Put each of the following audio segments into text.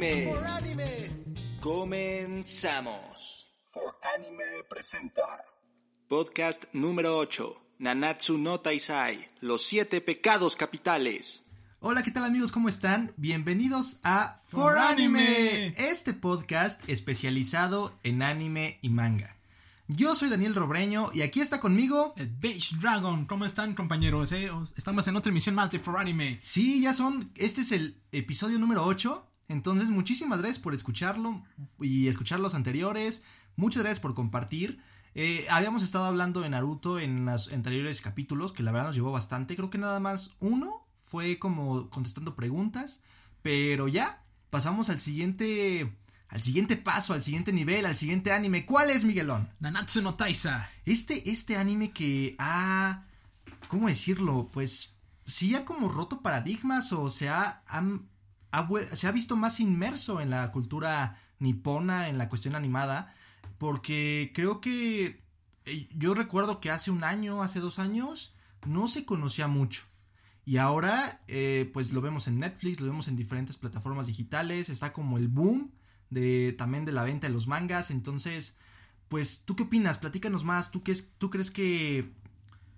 Anime. Comenzamos. For Anime presenta. Podcast número 8. Nanatsu no Taisai. Los siete pecados capitales. Hola, ¿qué tal amigos? ¿Cómo están? Bienvenidos a For Anime, este podcast especializado en anime y manga. Yo soy Daniel Robreño y aquí está conmigo. El Beige Dragon, ¿cómo están compañeros? eh? Os- Estamos en otra emisión más de For Anime. Sí, ya son, este es el episodio número 8, entonces muchísimas gracias por escucharlo y escuchar los anteriores, muchas gracias por compartir. Eh, habíamos estado hablando de Naruto en los anteriores capítulos, que la verdad nos llevó bastante, creo que nada más uno fue como contestando preguntas, pero ya, pasamos al siguiente, al siguiente paso, al siguiente nivel, al siguiente anime. ¿Cuál es, Miguelón? Nanatsu no Taisa. Este, este anime que ha. ¿Cómo decirlo? Pues. Sí ha como roto paradigmas o se ha, han- se ha visto más inmerso en la cultura nipona, en la cuestión animada. Porque creo que. eh, Yo recuerdo que hace un año, hace dos años, no se conocía mucho. Y ahora, eh, pues lo vemos en Netflix, lo vemos en diferentes plataformas digitales. Está como el boom de también de la venta de los mangas. Entonces, pues, ¿tú qué opinas? Platícanos más. ¿Tú, qué es, tú crees que,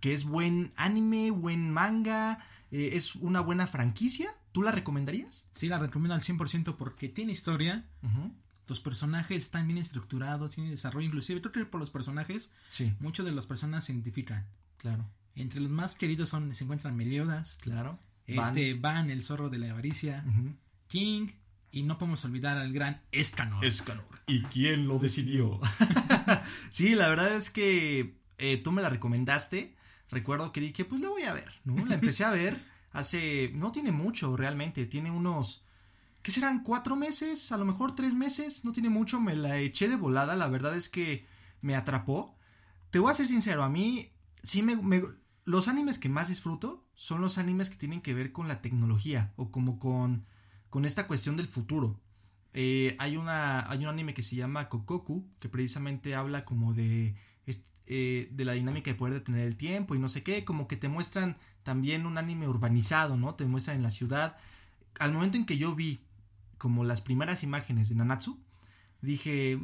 que es buen anime, buen manga? Eh, ¿Es una buena franquicia? ¿Tú la recomendarías? Sí, la recomiendo al 100% porque tiene historia. Ujú, Los personajes están bien estructurados, tiene desarrollo. Inclusive, creo que por los personajes, Sí, muchos de las personas se identifican. claro, Entre los más queridos son, se encuentran Meliodas, claro. este, Van, el zorro de la avaricia. King, y no podemos olvidar al gran Escanor. Escanor. ¿Y quién lo decidió? sí, la verdad es que eh, tú me la recomendaste. Recuerdo que dije, pues la voy a ver, ¿no? La empecé a ver hace... No tiene mucho realmente, tiene unos... ¿Qué serán? ¿Cuatro meses? A lo mejor tres meses. No tiene mucho, me la eché de volada. La verdad es que me atrapó. Te voy a ser sincero, a mí sí me... los animes que más disfruto son los animes que tienen que ver con la tecnología o como con, con esta cuestión del futuro. Eh, hay, una, hay un anime que se llama Kokoku, que precisamente habla como de, eh, de la dinámica de poder detener el tiempo y no sé qué, como que te muestran también un anime urbanizado, ¿no? Te muestran en la ciudad. Al momento en que yo vi como las primeras imágenes de Nanatsu, dije,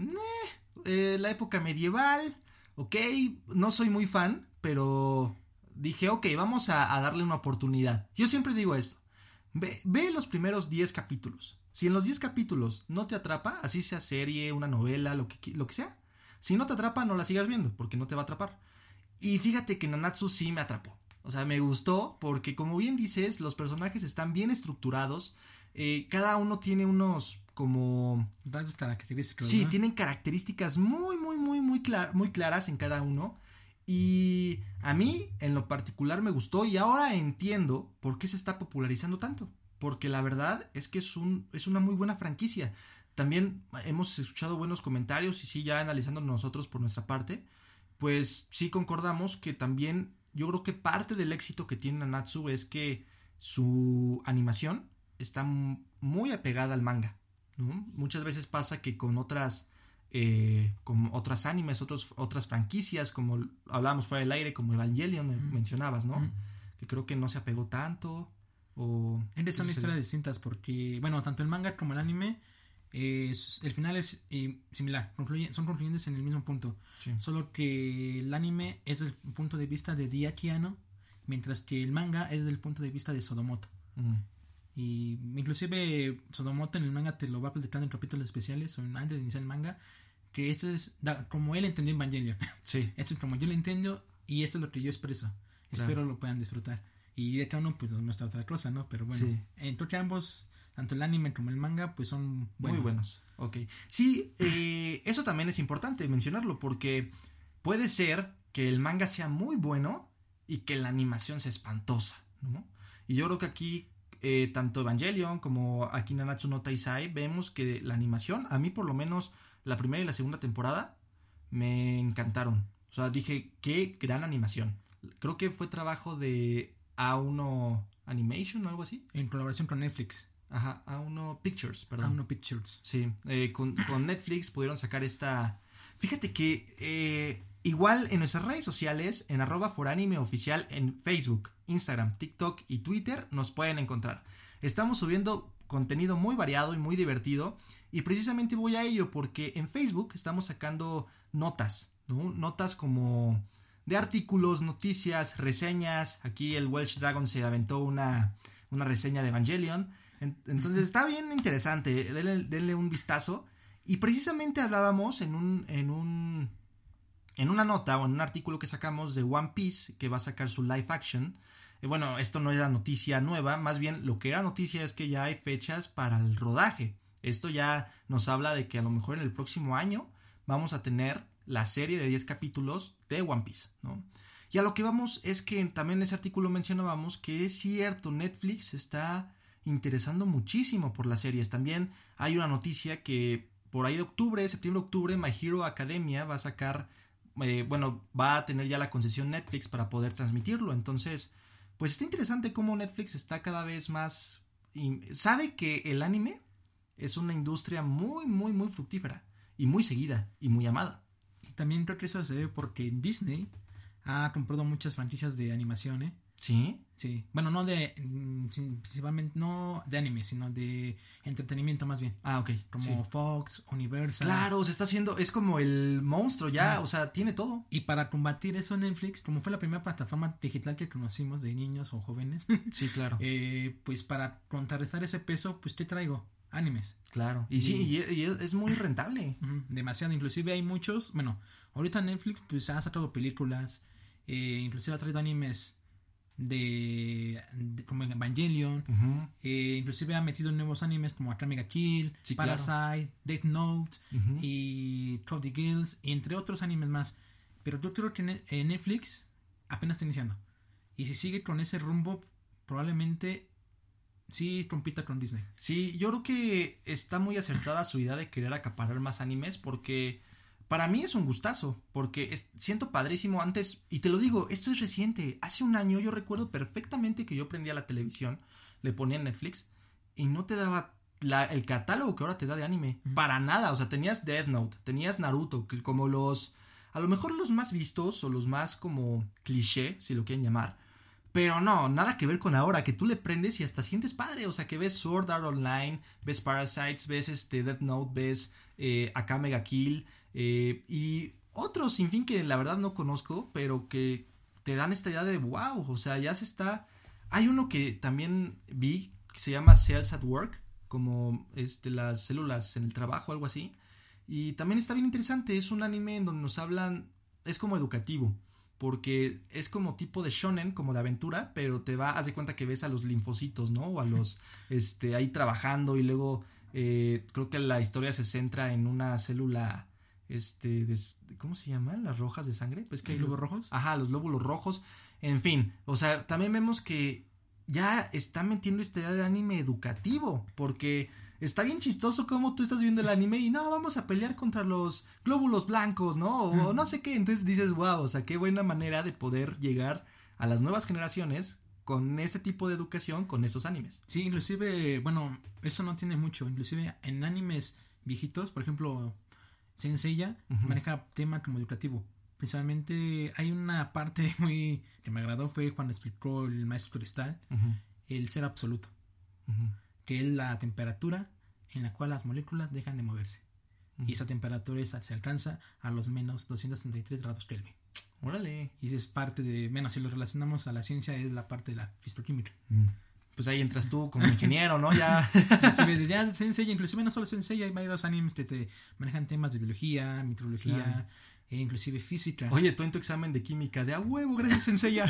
"Eh, la época medieval, ok, no soy muy fan, pero dije, ok, vamos a, a darle una oportunidad. Yo siempre digo esto, ve, ve los primeros 10 capítulos. Si en los 10 capítulos no te atrapa, así sea serie, una novela, lo que, lo que sea, si no te atrapa, no la sigas viendo, porque no te va a atrapar. Y fíjate que Nanatsu sí me atrapó. O sea, me gustó porque, como bien dices, los personajes están bien estructurados. eh, cada uno tiene unos como característicos. Sí, ¿no? tienen características muy, muy, muy, muy, clar- muy claras en cada uno. Y a mí, en lo particular, me gustó y ahora entiendo por qué se está popularizando tanto. Porque la verdad es que es, un, es una muy buena franquicia. También hemos escuchado buenos comentarios y sí, ya analizando nosotros por nuestra parte, pues sí concordamos que también yo creo que parte del éxito que tiene Nanatsu es que su animación está muy apegada al manga. ¿no? Muchas veces pasa que con otras eh, con otras animes, otros, otras franquicias, como hablábamos fuera del aire, como Evangelion me- Mm. mencionabas, ¿no? Mm. Que creo que no se apegó tanto. O. Estas son historias distintas porque, bueno, tanto el manga como el anime, eh, el final es eh, similar, concluye- son concluyentes en el mismo punto. Sí. Solo que el anime es del punto de vista de Diaki Anno, mientras que el manga es del punto de vista de Sodomoto. Mm. Y inclusive Sodomoto en el manga te lo va platicando en capítulos especiales o antes de iniciar el manga, que esto es da- como él entendió Evangelion. Sí. Esto es como yo lo entiendo y esto es lo que yo expreso. Espero lo puedan disfrutar. Y de cada uno pues nos muestra otra cosa, ¿no? Pero bueno, Sí. eh, creo que ambos, tanto el anime como el manga, pues son buenos. Muy buenos. Ok. Sí, eh, eso también es importante mencionarlo porque puede ser que el manga sea muy bueno y que la animación sea espantosa, ¿no? Y yo creo que aquí, eh, tanto Evangelion como aquí Nanatsu no Taisai, vemos que la animación, a mí por lo menos la primera y la segunda temporada, me encantaron. O sea, dije, qué gran animación. Creo que fue trabajo de A1 Animation o algo así. En colaboración con Netflix, Ajá, A1 Pictures, perdón. A1 Pictures. Sí, eh, con, con Netflix pudieron sacar esta... Fíjate que eh, igual en nuestras redes sociales, en arroba foranime oficial en Facebook, Instagram, TikTok y Twitter, nos pueden encontrar. Estamos subiendo contenido muy variado y muy divertido. Y precisamente voy a ello porque en Facebook estamos sacando notas, ¿no? Notas como de artículos, noticias, reseñas. Aquí el Welsh Dragon se aventó una, una reseña de Evangelion. Entonces está bien interesante, denle, un vistazo. Y precisamente hablábamos en un, en un en una nota o en un artículo que sacamos de One Piece, que va a sacar su live action. Eh, bueno, esto no era noticia nueva, más bien lo que era noticia es que ya hay fechas para el rodaje. Esto ya nos habla de que a lo mejor en el próximo año vamos a tener la serie de 10 capítulos de One Piece, ¿no? Y a lo que vamos es que también en ese artículo mencionábamos que es cierto, Netflix está interesando muchísimo por las series. También hay una noticia que por ahí de octubre, septiembre-octubre, My Hero Academia va a sacar, eh, bueno, va a tener ya la concesión Netflix para poder transmitirlo. Entonces, pues está interesante cómo Netflix está cada vez más... Sabe que el anime es una industria muy, muy, muy fructífera y muy seguida y muy amada. Y también creo que eso se debe porque Disney ha comprado muchas franquicias de animación, ¿eh? Sí. Sí. Bueno, no de. Mm, principalmente no de anime, sino de entretenimiento más bien. Ah, ok. Como Fox, Universal. Claro, se está haciendo. Es como el monstruo ya, o sea, tiene todo. Y para combatir eso, Netflix, como fue la primera plataforma digital que conocimos de niños o jóvenes. Sí, claro. eh, pues para contrarrestar ese peso, pues te traigo animes. Claro. Y, sí, y, es muy rentable. demasiado. Inclusive hay muchos. Bueno, ahorita Netflix pues ha sacado películas. Eh, inclusive ha traído animes de, como Evangelion, eh, inclusive ha metido nuevos animes como Akame ga Kill, Parasite, Death Note y Cody Gills, entre otros animes más. Pero yo creo que Netflix apenas está iniciando. Y si sigue con ese rumbo, probablemente sí compita con Disney. Sí, yo creo que está muy acertada su idea de querer acaparar más animes porque para mí es un gustazo, porque siento padrísimo antes, y te lo digo, esto es reciente, hace un año yo recuerdo perfectamente que yo prendía la televisión, le ponía Netflix, y no te daba el catálogo que ahora te da de anime, para nada, o sea, tenías Death Note, tenías Naruto, que como los, a lo mejor los más vistos o los más como cliché, si lo quieren llamar, pero no, nada que ver con ahora, que tú le prendes y hasta sientes padre. O sea, que ves Sword Art Online, ves Parasites, ves este Death Note, ves eh, Akame ga Kill, eh, y otros, sin fin, que la verdad no conozco, pero que te dan esta idea de wow, o sea, ya se está... Hay uno que también vi que se llama Cells at Work, como este, las células en el trabajo, algo así. Y también está bien interesante, es un anime en donde nos hablan, es como educativo, porque es como tipo de shonen, como de aventura, pero te va, haz de cuenta que ves a los linfocitos, ¿no? O a los, este, ahí trabajando y luego eh, creo que la historia se centra en una célula este, ¿cómo se llaman? Las rojas de sangre. Pues que hay ¿Glóbulos rojos? Ajá, los glóbulos rojos. En fin, o sea, también vemos que ya está metiendo esta idea de anime educativo, porque está bien chistoso como tú estás viendo el anime y no, vamos a pelear contra los glóbulos blancos, ¿no? O no sé qué, entonces dices, wow, o sea, qué buena manera de poder llegar a las nuevas generaciones con ese tipo de educación, con esos animes. Sí, inclusive, bueno, eso no tiene mucho, inclusive en animes viejitos, por ejemplo, Senseiya maneja tema como educativo. Principalmente hay una parte muy que me agradó fue cuando explicó el maestro Cristal el ser absoluto, que es la temperatura en la cual las moléculas dejan de moverse. Y esa temperatura se alcanza a los menos 233 grados Kelvin. Órale. Y es parte de, menos si lo relacionamos a la ciencia, es la parte de la fisicoquímica pues ahí entras tú como ingeniero, ¿no? Ya. ya Sensei, inclusive no solo Sensei, hay varios animes que te manejan temas de biología, microbiología, e inclusive física. Oye, tú en tu examen de química, de a huevo, gracias Sensei.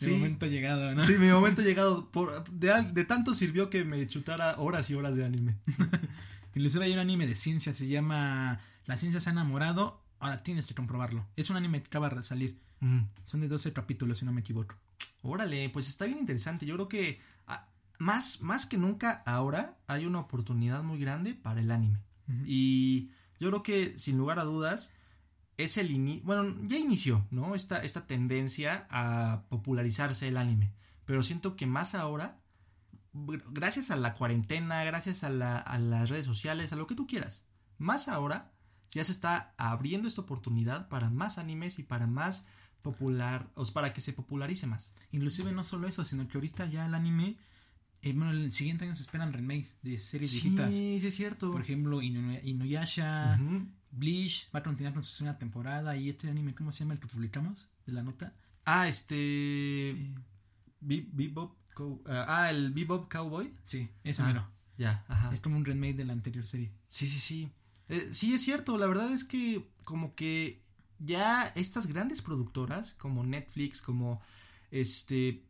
mi momento llegado, ¿no? Sí, mi momento llegado. Por, de, de tanto sirvió que me chutara horas y horas de anime. inclusive hay un anime de ciencia, se llama La ciencia se ha enamorado, ahora tienes que comprobarlo. Es un anime que acaba de salir. Son de 12 capítulos, si no me equivoco. Órale, pues está bien interesante. Yo creo que ah, más, más que nunca ahora hay una oportunidad muy grande para el anime. Y yo creo que sin lugar a dudas es el inicio, bueno, ya inició, ¿no? Esta, esta tendencia a popularizarse el anime. Pero siento que más ahora, gracias a la cuarentena, gracias a, la, a las redes sociales, a lo que tú quieras, más ahora ya se está abriendo esta oportunidad para más animes y para más popular, o para que se popularice más. Inclusive no solo eso, sino que ahorita ya el anime Eh, bueno, el siguiente año se esperan remakes de series Sí, viejitas. sí es cierto. Por ejemplo, Inu- Inuyasha, Ujú. Bleach va a continuar con su segunda temporada. Y este anime, ¿cómo se llama el que publicamos? De la nota. Ah, este... Eh, Be- Bebop... Cow- ah, el Bebop Cowboy. sí, ese Ah. mero. Ya, ajá. Es como un remake de la anterior serie. Sí, sí, sí. Eh, sí, es cierto. La verdad es que como que ya estas grandes productoras como Netflix, como este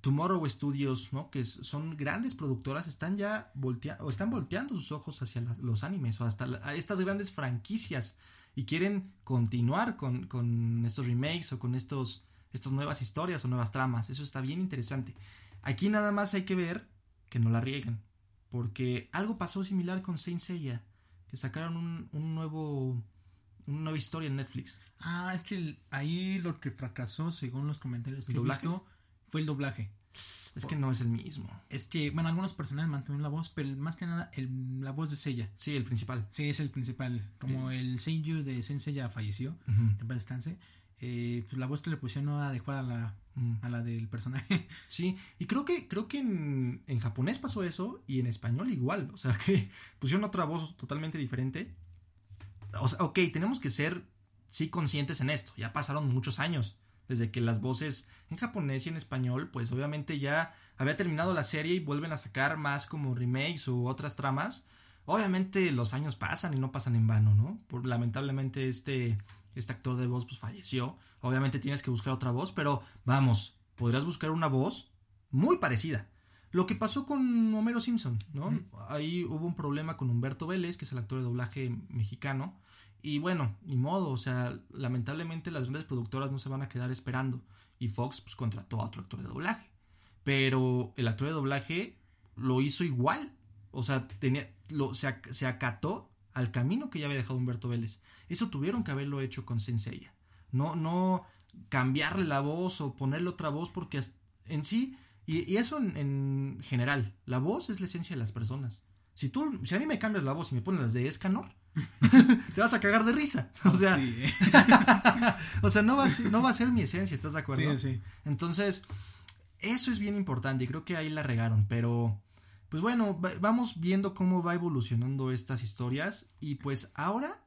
Tomorrow Studios, ¿no? Que son grandes productoras, están ya volteando, están volteando sus ojos hacia los animes o hasta estas grandes franquicias y quieren continuar con, con estos remakes o con estos, estas nuevas historias o nuevas tramas. Eso está bien interesante. Aquí nada más hay que ver que no la rieguen. Porque algo pasó similar con Saint Seiya. Que sacaron un nuevo. Una nueva historia en Netflix. Ah, es que el- ahí lo que fracasó, según los comentarios que ¿El he doblaje? visto, fue el doblaje. Es que no es el mismo. Es que, bueno, algunos personajes mantuvieron la voz, pero más que nada el- la voz de Seiya. Sí, el principal. Sí, es el principal. Como el Seiyu de Sensei ya falleció, Ujú. en paz descanse, eh, pues la voz que le pusieron no adecuada a la, Mm. a la del personaje. Sí, y creo que, creo que en, en japonés pasó eso y en español igual. O sea, que pusieron otra voz totalmente diferente. O sea, ok, tenemos que ser, sí, conscientes en esto. Ya pasaron muchos años desde que las voces en japonés y en español, pues obviamente ya había terminado la serie y vuelven a sacar más como remakes u otras tramas. Obviamente los años pasan y no pasan en vano, ¿no? Por, lamentablemente este, este actor de voz pues falleció. Obviamente tienes que buscar otra voz, pero vamos, podrías buscar una voz muy parecida. Lo que pasó con Homero Simpson, ¿no? Mm. Ahí hubo un problema con Humberto Vélez, que es el actor de doblaje mexicano. Y bueno, ni modo, o sea, lamentablemente las grandes productoras no se van a quedar esperando. Y Fox pues contrató a otro actor de doblaje. Pero el actor de doblaje lo hizo igual. O sea, tenía, lo, se, ac- se acató al camino que ya había dejado Humberto Vélez. Eso tuvieron que haberlo hecho con Senseiya. No, no cambiarle la voz o ponerle otra voz porque en sí, y, y eso en, en general, la voz es la esencia de las personas. Si tú, si a mí me cambias la voz y me pones las de Escanor, te vas a cagar de risa. O sea, sí, o sea, no va, a ser, no va a ser mi esencia, ¿estás de acuerdo? sí, sí. Entonces, eso es bien importante y creo que ahí la regaron, pero pues bueno, va- vamos viendo cómo va evolucionando estas historias y pues ahora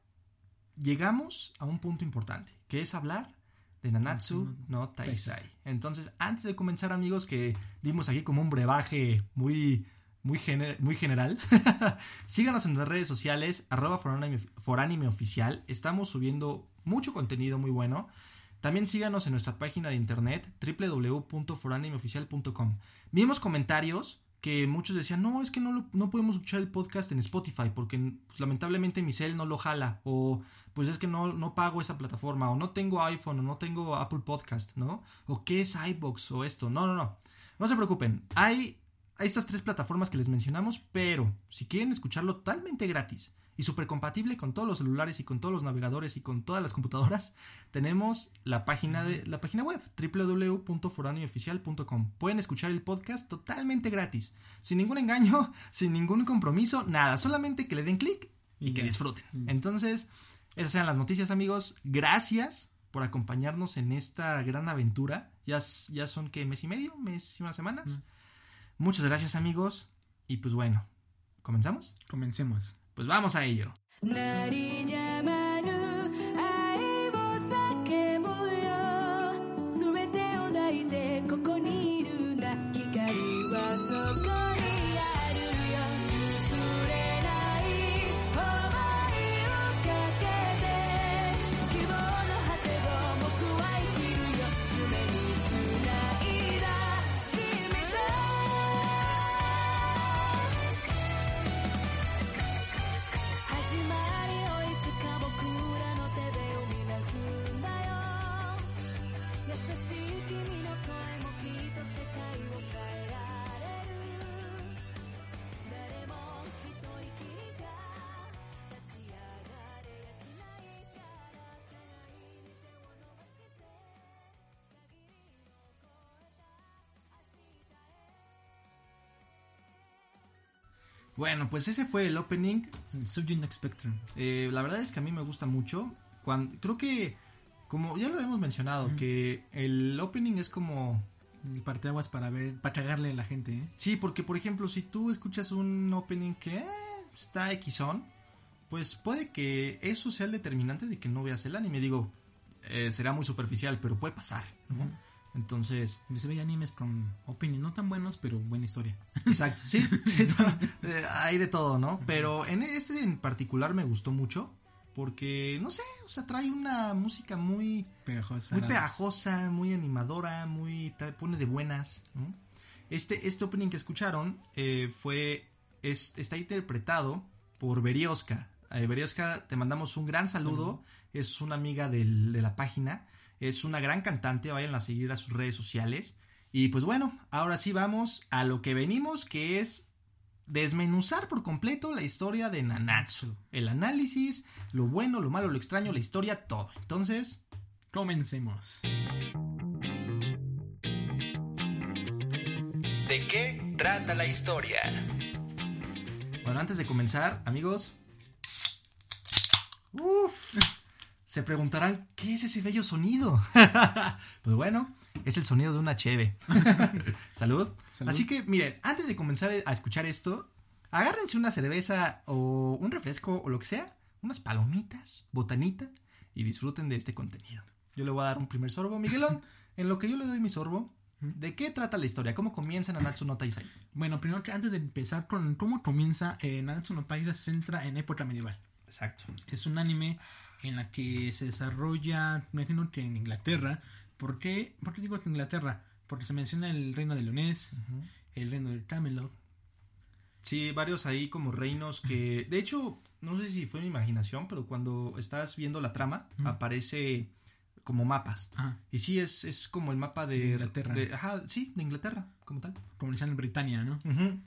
llegamos a un punto importante, que es hablar de Nanatsu no Taisai. Entonces, antes de comenzar, amigos, que dimos aquí como un brebaje muy muy, gener- muy general. Síganos en las redes sociales, arroba foranime, oficial. Estamos subiendo mucho contenido muy bueno. También síganos en nuestra página de internet www.foranimeoficial.com. Vimos comentarios que muchos decían, no, es que no, lo- no podemos escuchar el podcast en Spotify porque pues, lamentablemente mi cel no lo jala o pues es que no, no pago esa plataforma o no tengo iPhone o no tengo Apple Podcast, ¿no? O qué es iBox o esto. No, no, no. No se preocupen. Hay hay estas tres plataformas que les mencionamos, pero si quieren escucharlo totalmente gratis y súper compatible con todos los celulares y con todos los navegadores y con todas las computadoras, tenemos la página de la página web www.foranioficial.com. Pueden escuchar el podcast totalmente gratis, sin ningún engaño, sin ningún compromiso, nada, solamente que le den clic y Y que disfruten. Mm. Entonces, esas eran las noticias, amigos. Gracias por acompañarnos en esta gran aventura. Ya, ya son que mes y medio, mes y unas semanas. Mm. Muchas gracias amigos. Y pues bueno, ¿comenzamos? Comencemos. Pues vamos a ello. 鳴 Bueno, pues ese fue el opening. El Subject Spectrum. Eh, la verdad es que a mí me gusta mucho. Cuando, creo que, como ya lo hemos mencionado, que el opening es como El parteaguas para ver, para cagarle a la gente, ¿eh? Sí, porque por ejemplo, si tú escuchas un opening que eh, está Xon, pues puede que eso sea el determinante de que no veas el anime. Digo, eh, será muy superficial, pero puede pasar, ¿no? Entonces, Se ve animes con opening no tan buenos, pero buena historia. exacto, sí, sí, eh, hay de todo, ¿no? Pero en este en particular me gustó mucho porque, no sé, o sea, trae una música muy, Pegajosa. muy pegajosa, muy animadora, muy te pone de buenas. ¿no? Este, este opening que escucharon eh, fue es- está interpretado por Berioska. Eh, Berioska, te mandamos un gran saludo. Es una amiga del- de la página. Es una gran cantante. Vayan a seguir a sus redes sociales. Y pues bueno, ahora sí vamos a lo que venimos, que es desmenuzar por completo la historia de Nanatsu. El análisis, lo bueno, lo malo, lo extraño, la historia, todo. Entonces, Comencemos. ¿De qué trata la historia? Bueno, antes de comenzar, amigos. Uf, se preguntarán, ¿qué es ese bello sonido? pues bueno, es el sonido de una cheve. Salud. Salud. Así que, miren, antes de comenzar a escuchar esto, agárrense una cerveza o un refresco o lo que sea, unas palomitas, botanita y disfruten de este contenido. Yo le voy a dar un primer sorbo, Miguelón. en lo que yo le doy mi sorbo, ¿de qué trata la historia? ¿Cómo comienza Nanatsu no Taisai? Bueno, primero que antes de empezar con cómo comienza, eh, Nanatsu no Taizai se centra en época medieval. Exacto. Es un anime en la que se desarrolla, me imagino que en Inglaterra. ¿Por qué, ¿Por qué digo que Inglaterra? Porque se menciona el reino de Leonés, el reino de Camelot. Sí, varios ahí como reinos que, de hecho, no sé si fue mi imaginación, pero cuando estás viendo la trama, aparece como mapas. Ajá, Y sí, es, es como el mapa de, De Inglaterra. de- ajá, sí, de Inglaterra, como tal. como le decían en Britania, ¿no? Ujú.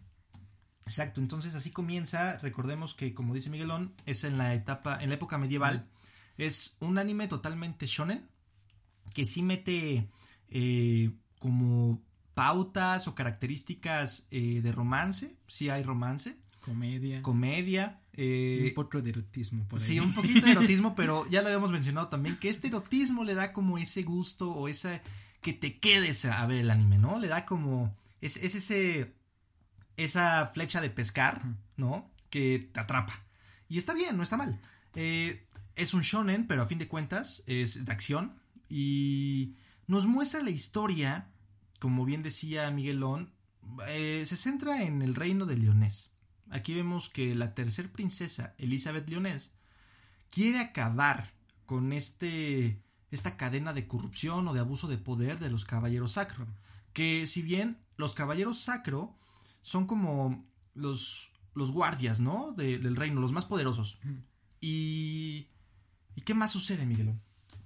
Exacto, entonces así comienza. Recordemos que, como dice Miguelón, es en la etapa, en la época medieval. Es un anime totalmente shonen que sí mete eh, como pautas o características eh, de romance. Sí hay romance, Comedia. comedia. eh, un poco de erotismo por ahí. Sí, un poquito de erotismo, pero ya lo habíamos mencionado también, que este erotismo le da como ese gusto o esa que te quedes a ver el anime, ¿no? Le da como es, es ese esa flecha de pescar. ¿no? Que te atrapa. Y está bien, no está mal. Eh, es un shonen, pero a fin de cuentas es de acción y nos muestra la historia, como bien decía Miguelón, eh, se centra en el reino de Leonés. Aquí vemos que la tercer princesa, Elizabeth Leonés, quiere acabar con este, esta cadena de corrupción o de abuso de poder de los caballeros sacro. Que si bien los caballeros sacro son como los, los guardias, ¿no? De- del reino, los más poderosos. Y... ¿Y qué más sucede, Miguelón?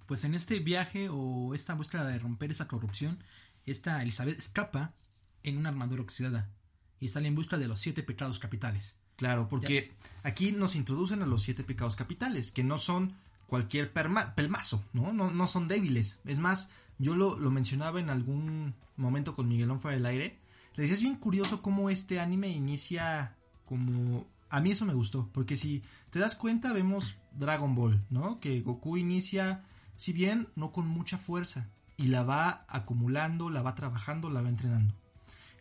Pues en este viaje o esta búsqueda de romper esa corrupción, esta Elizabeth escapa en una armadura oxidada y sale en busca de los siete pecados capitales. Claro, porque aquí nos introducen a los siete pecados capitales, que no son cualquier pelmazo, ¿no? ¿no? No son débiles. Es más, yo lo, lo mencionaba en algún momento con Miguelón fuera del aire. Le decía, es bien curioso cómo este anime inicia como... A mí eso me gustó, porque si te das cuenta vemos Dragon Ball, ¿no? Que Goku inicia, si bien no con mucha fuerza, y la va acumulando, la va trabajando, la va entrenando.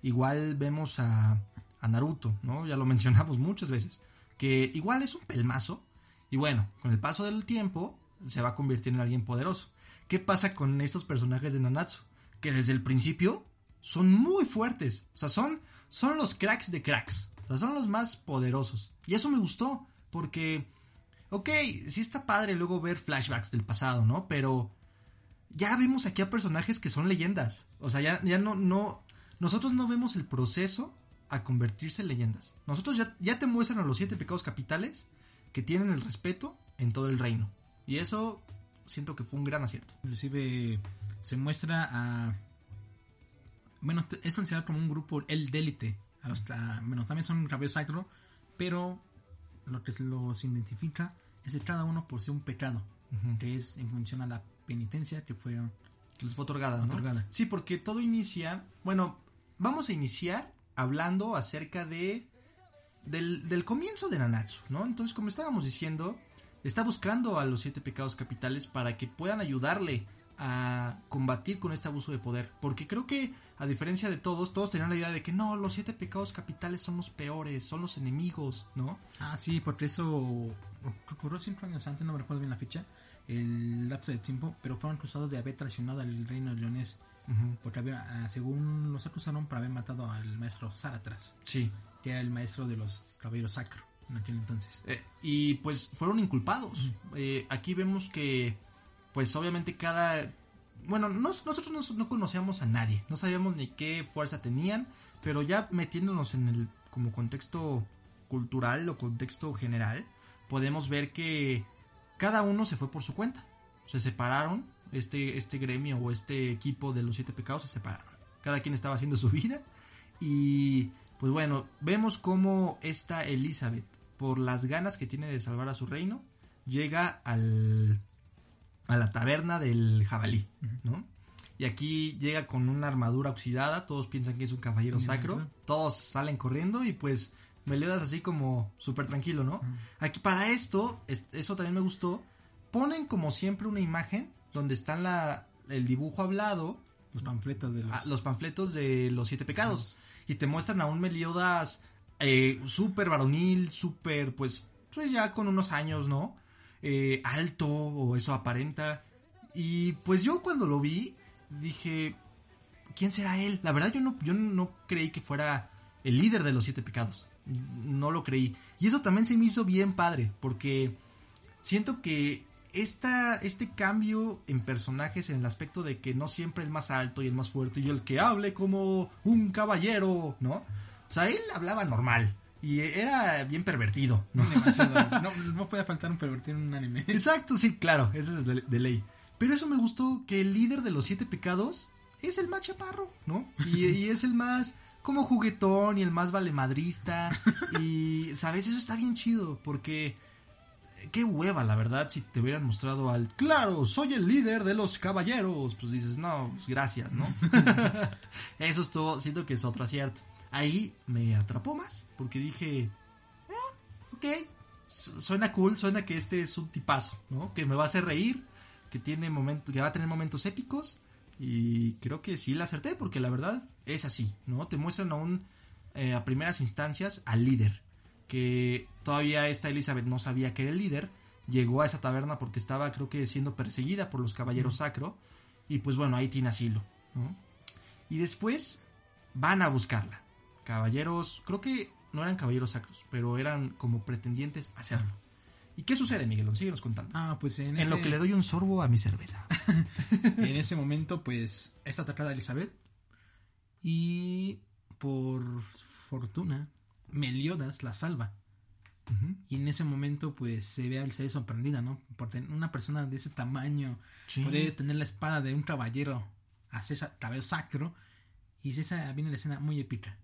Igual vemos a, a Naruto, ¿no? Ya lo mencionamos muchas veces. Que igual es un pelmazo. Y bueno, con el paso del tiempo se va a convertir en alguien poderoso. ¿Qué pasa con estos personajes de Nanatsu? Que desde el principio son muy fuertes. O sea, son, son los cracks de cracks. O sea, son los más poderosos. Y eso me gustó. Porque, ok, sí está padre luego ver flashbacks del pasado, ¿no? Pero ya vimos aquí a personajes que son leyendas. O sea, ya, ya no, no. Nosotros no vemos el proceso a convertirse en leyendas. Nosotros ya, ya te muestran a los siete pecados capitales que tienen el respeto en todo el reino. Y eso siento que fue un gran acierto. Inclusive se muestra a... Bueno, es considerado como un grupo el élite. Bueno, también son caballeros sacro, pero lo que los identifica es que cada uno posee un pecado, que es en función a la penitencia que fue Que les fue otorgada, ¿no? Otorgada. Sí, porque todo inicia. Bueno, vamos a iniciar hablando acerca de. Del, del comienzo de Nanatsu, ¿no? Entonces, como estábamos diciendo, está buscando a los siete pecados capitales para que puedan ayudarle a combatir con este abuso de poder. Porque creo que, a diferencia de todos, todos tenían la idea de que no, los siete pecados capitales son los peores, son los enemigos, ¿no? Ah, sí, porque eso ocurrió cinco años antes, no me recuerdo bien la fecha, el lapso de tiempo, pero fueron acusados de haber traicionado al reino de leonés. Porque había, ah, según los acusaron por haber matado al maestro Zaratras, Sí. que era el maestro de los caballeros sacro en aquel entonces. Eh, y pues fueron inculpados. Eh, aquí vemos que, pues obviamente cada... Bueno, nos- nosotros no, no conocíamos a nadie, no sabíamos ni qué fuerza tenían, pero ya metiéndonos en el como contexto cultural o contexto general, podemos ver que cada uno se fue por su cuenta. Se separaron, este, este gremio o este equipo de los siete pecados se separaron. Cada quien estaba haciendo su vida y pues bueno, vemos cómo esta Elizabeth, por las ganas que tiene de salvar a su reino, llega al, a la taberna del jabalí, ¿no? Y aquí llega con una armadura oxidada, todos piensan que es un caballero sacro, todos salen corriendo y pues Meliodas así como súper tranquilo, ¿no? Aquí para esto, es- eso también me gustó, ponen como siempre una imagen donde están la, el dibujo hablado, Los panfletos de los... Ah, los panfletos de los siete pecados. Y te muestran a un Meliodas eh, súper varonil, súper, pues, pues ya con unos años, ¿no? Eh, alto, o eso aparenta. Y pues yo cuando lo vi, dije, ¿quién será él? La verdad yo no, yo no creí que fuera el líder de los siete pecados. No lo creí. Y eso también se me hizo bien padre, porque siento que esta, este cambio en personajes en el aspecto de que no siempre el más alto y el más fuerte y el que hable como un caballero, ¿no? O sea, él hablaba normal y era bien pervertido, ¿no? Demasiado. no, no puede faltar un pervertido en un anime. Exacto, sí, claro, eso es de, de ley. Pero eso me gustó, que el líder de los siete pecados es el más chaparro, ¿no? Y, y es el más como juguetón y el más valemadrista. Y, ¿sabes? Eso está bien chido, porque qué hueva, la verdad, si te hubieran mostrado al, claro, soy el líder de los caballeros. Pues dices, no, pues gracias, ¿no? eso estuvo, siento que es otro acierto. Ahí me atrapó más, porque dije, "Ah, ok, su- suena cool, suena que este es un tipazo, ¿no? Que me va a hacer reír, que tiene momentos, que va a tener momentos épicos y creo que sí la acerté porque la verdad es así, ¿no? Te muestran aún eh, a primeras instancias al líder, que todavía esta Elizabeth no sabía que era el líder, llegó a esa taberna porque estaba creo que siendo perseguida por los caballeros sacro y pues bueno, ahí tiene asilo, ¿no? Y después van a buscarla. Caballeros, creo que no eran caballeros sacros, pero eran como pretendientes a hacerlo. ¿Y qué sucede, Miguelón? Síguenos contando. Ah, pues en, en ese, lo que le doy un sorbo a mi cerveza. en ese momento, pues, es atacada Elizabeth. Y por fortuna, Meliodas la salva. Y en ese momento, pues, se ve a Elizabeth sorprendida, ¿no? Porque una persona de ese tamaño Sí. puede tener la espada de un caballero, hacer caballero sacro. Y esa viene la escena muy épica.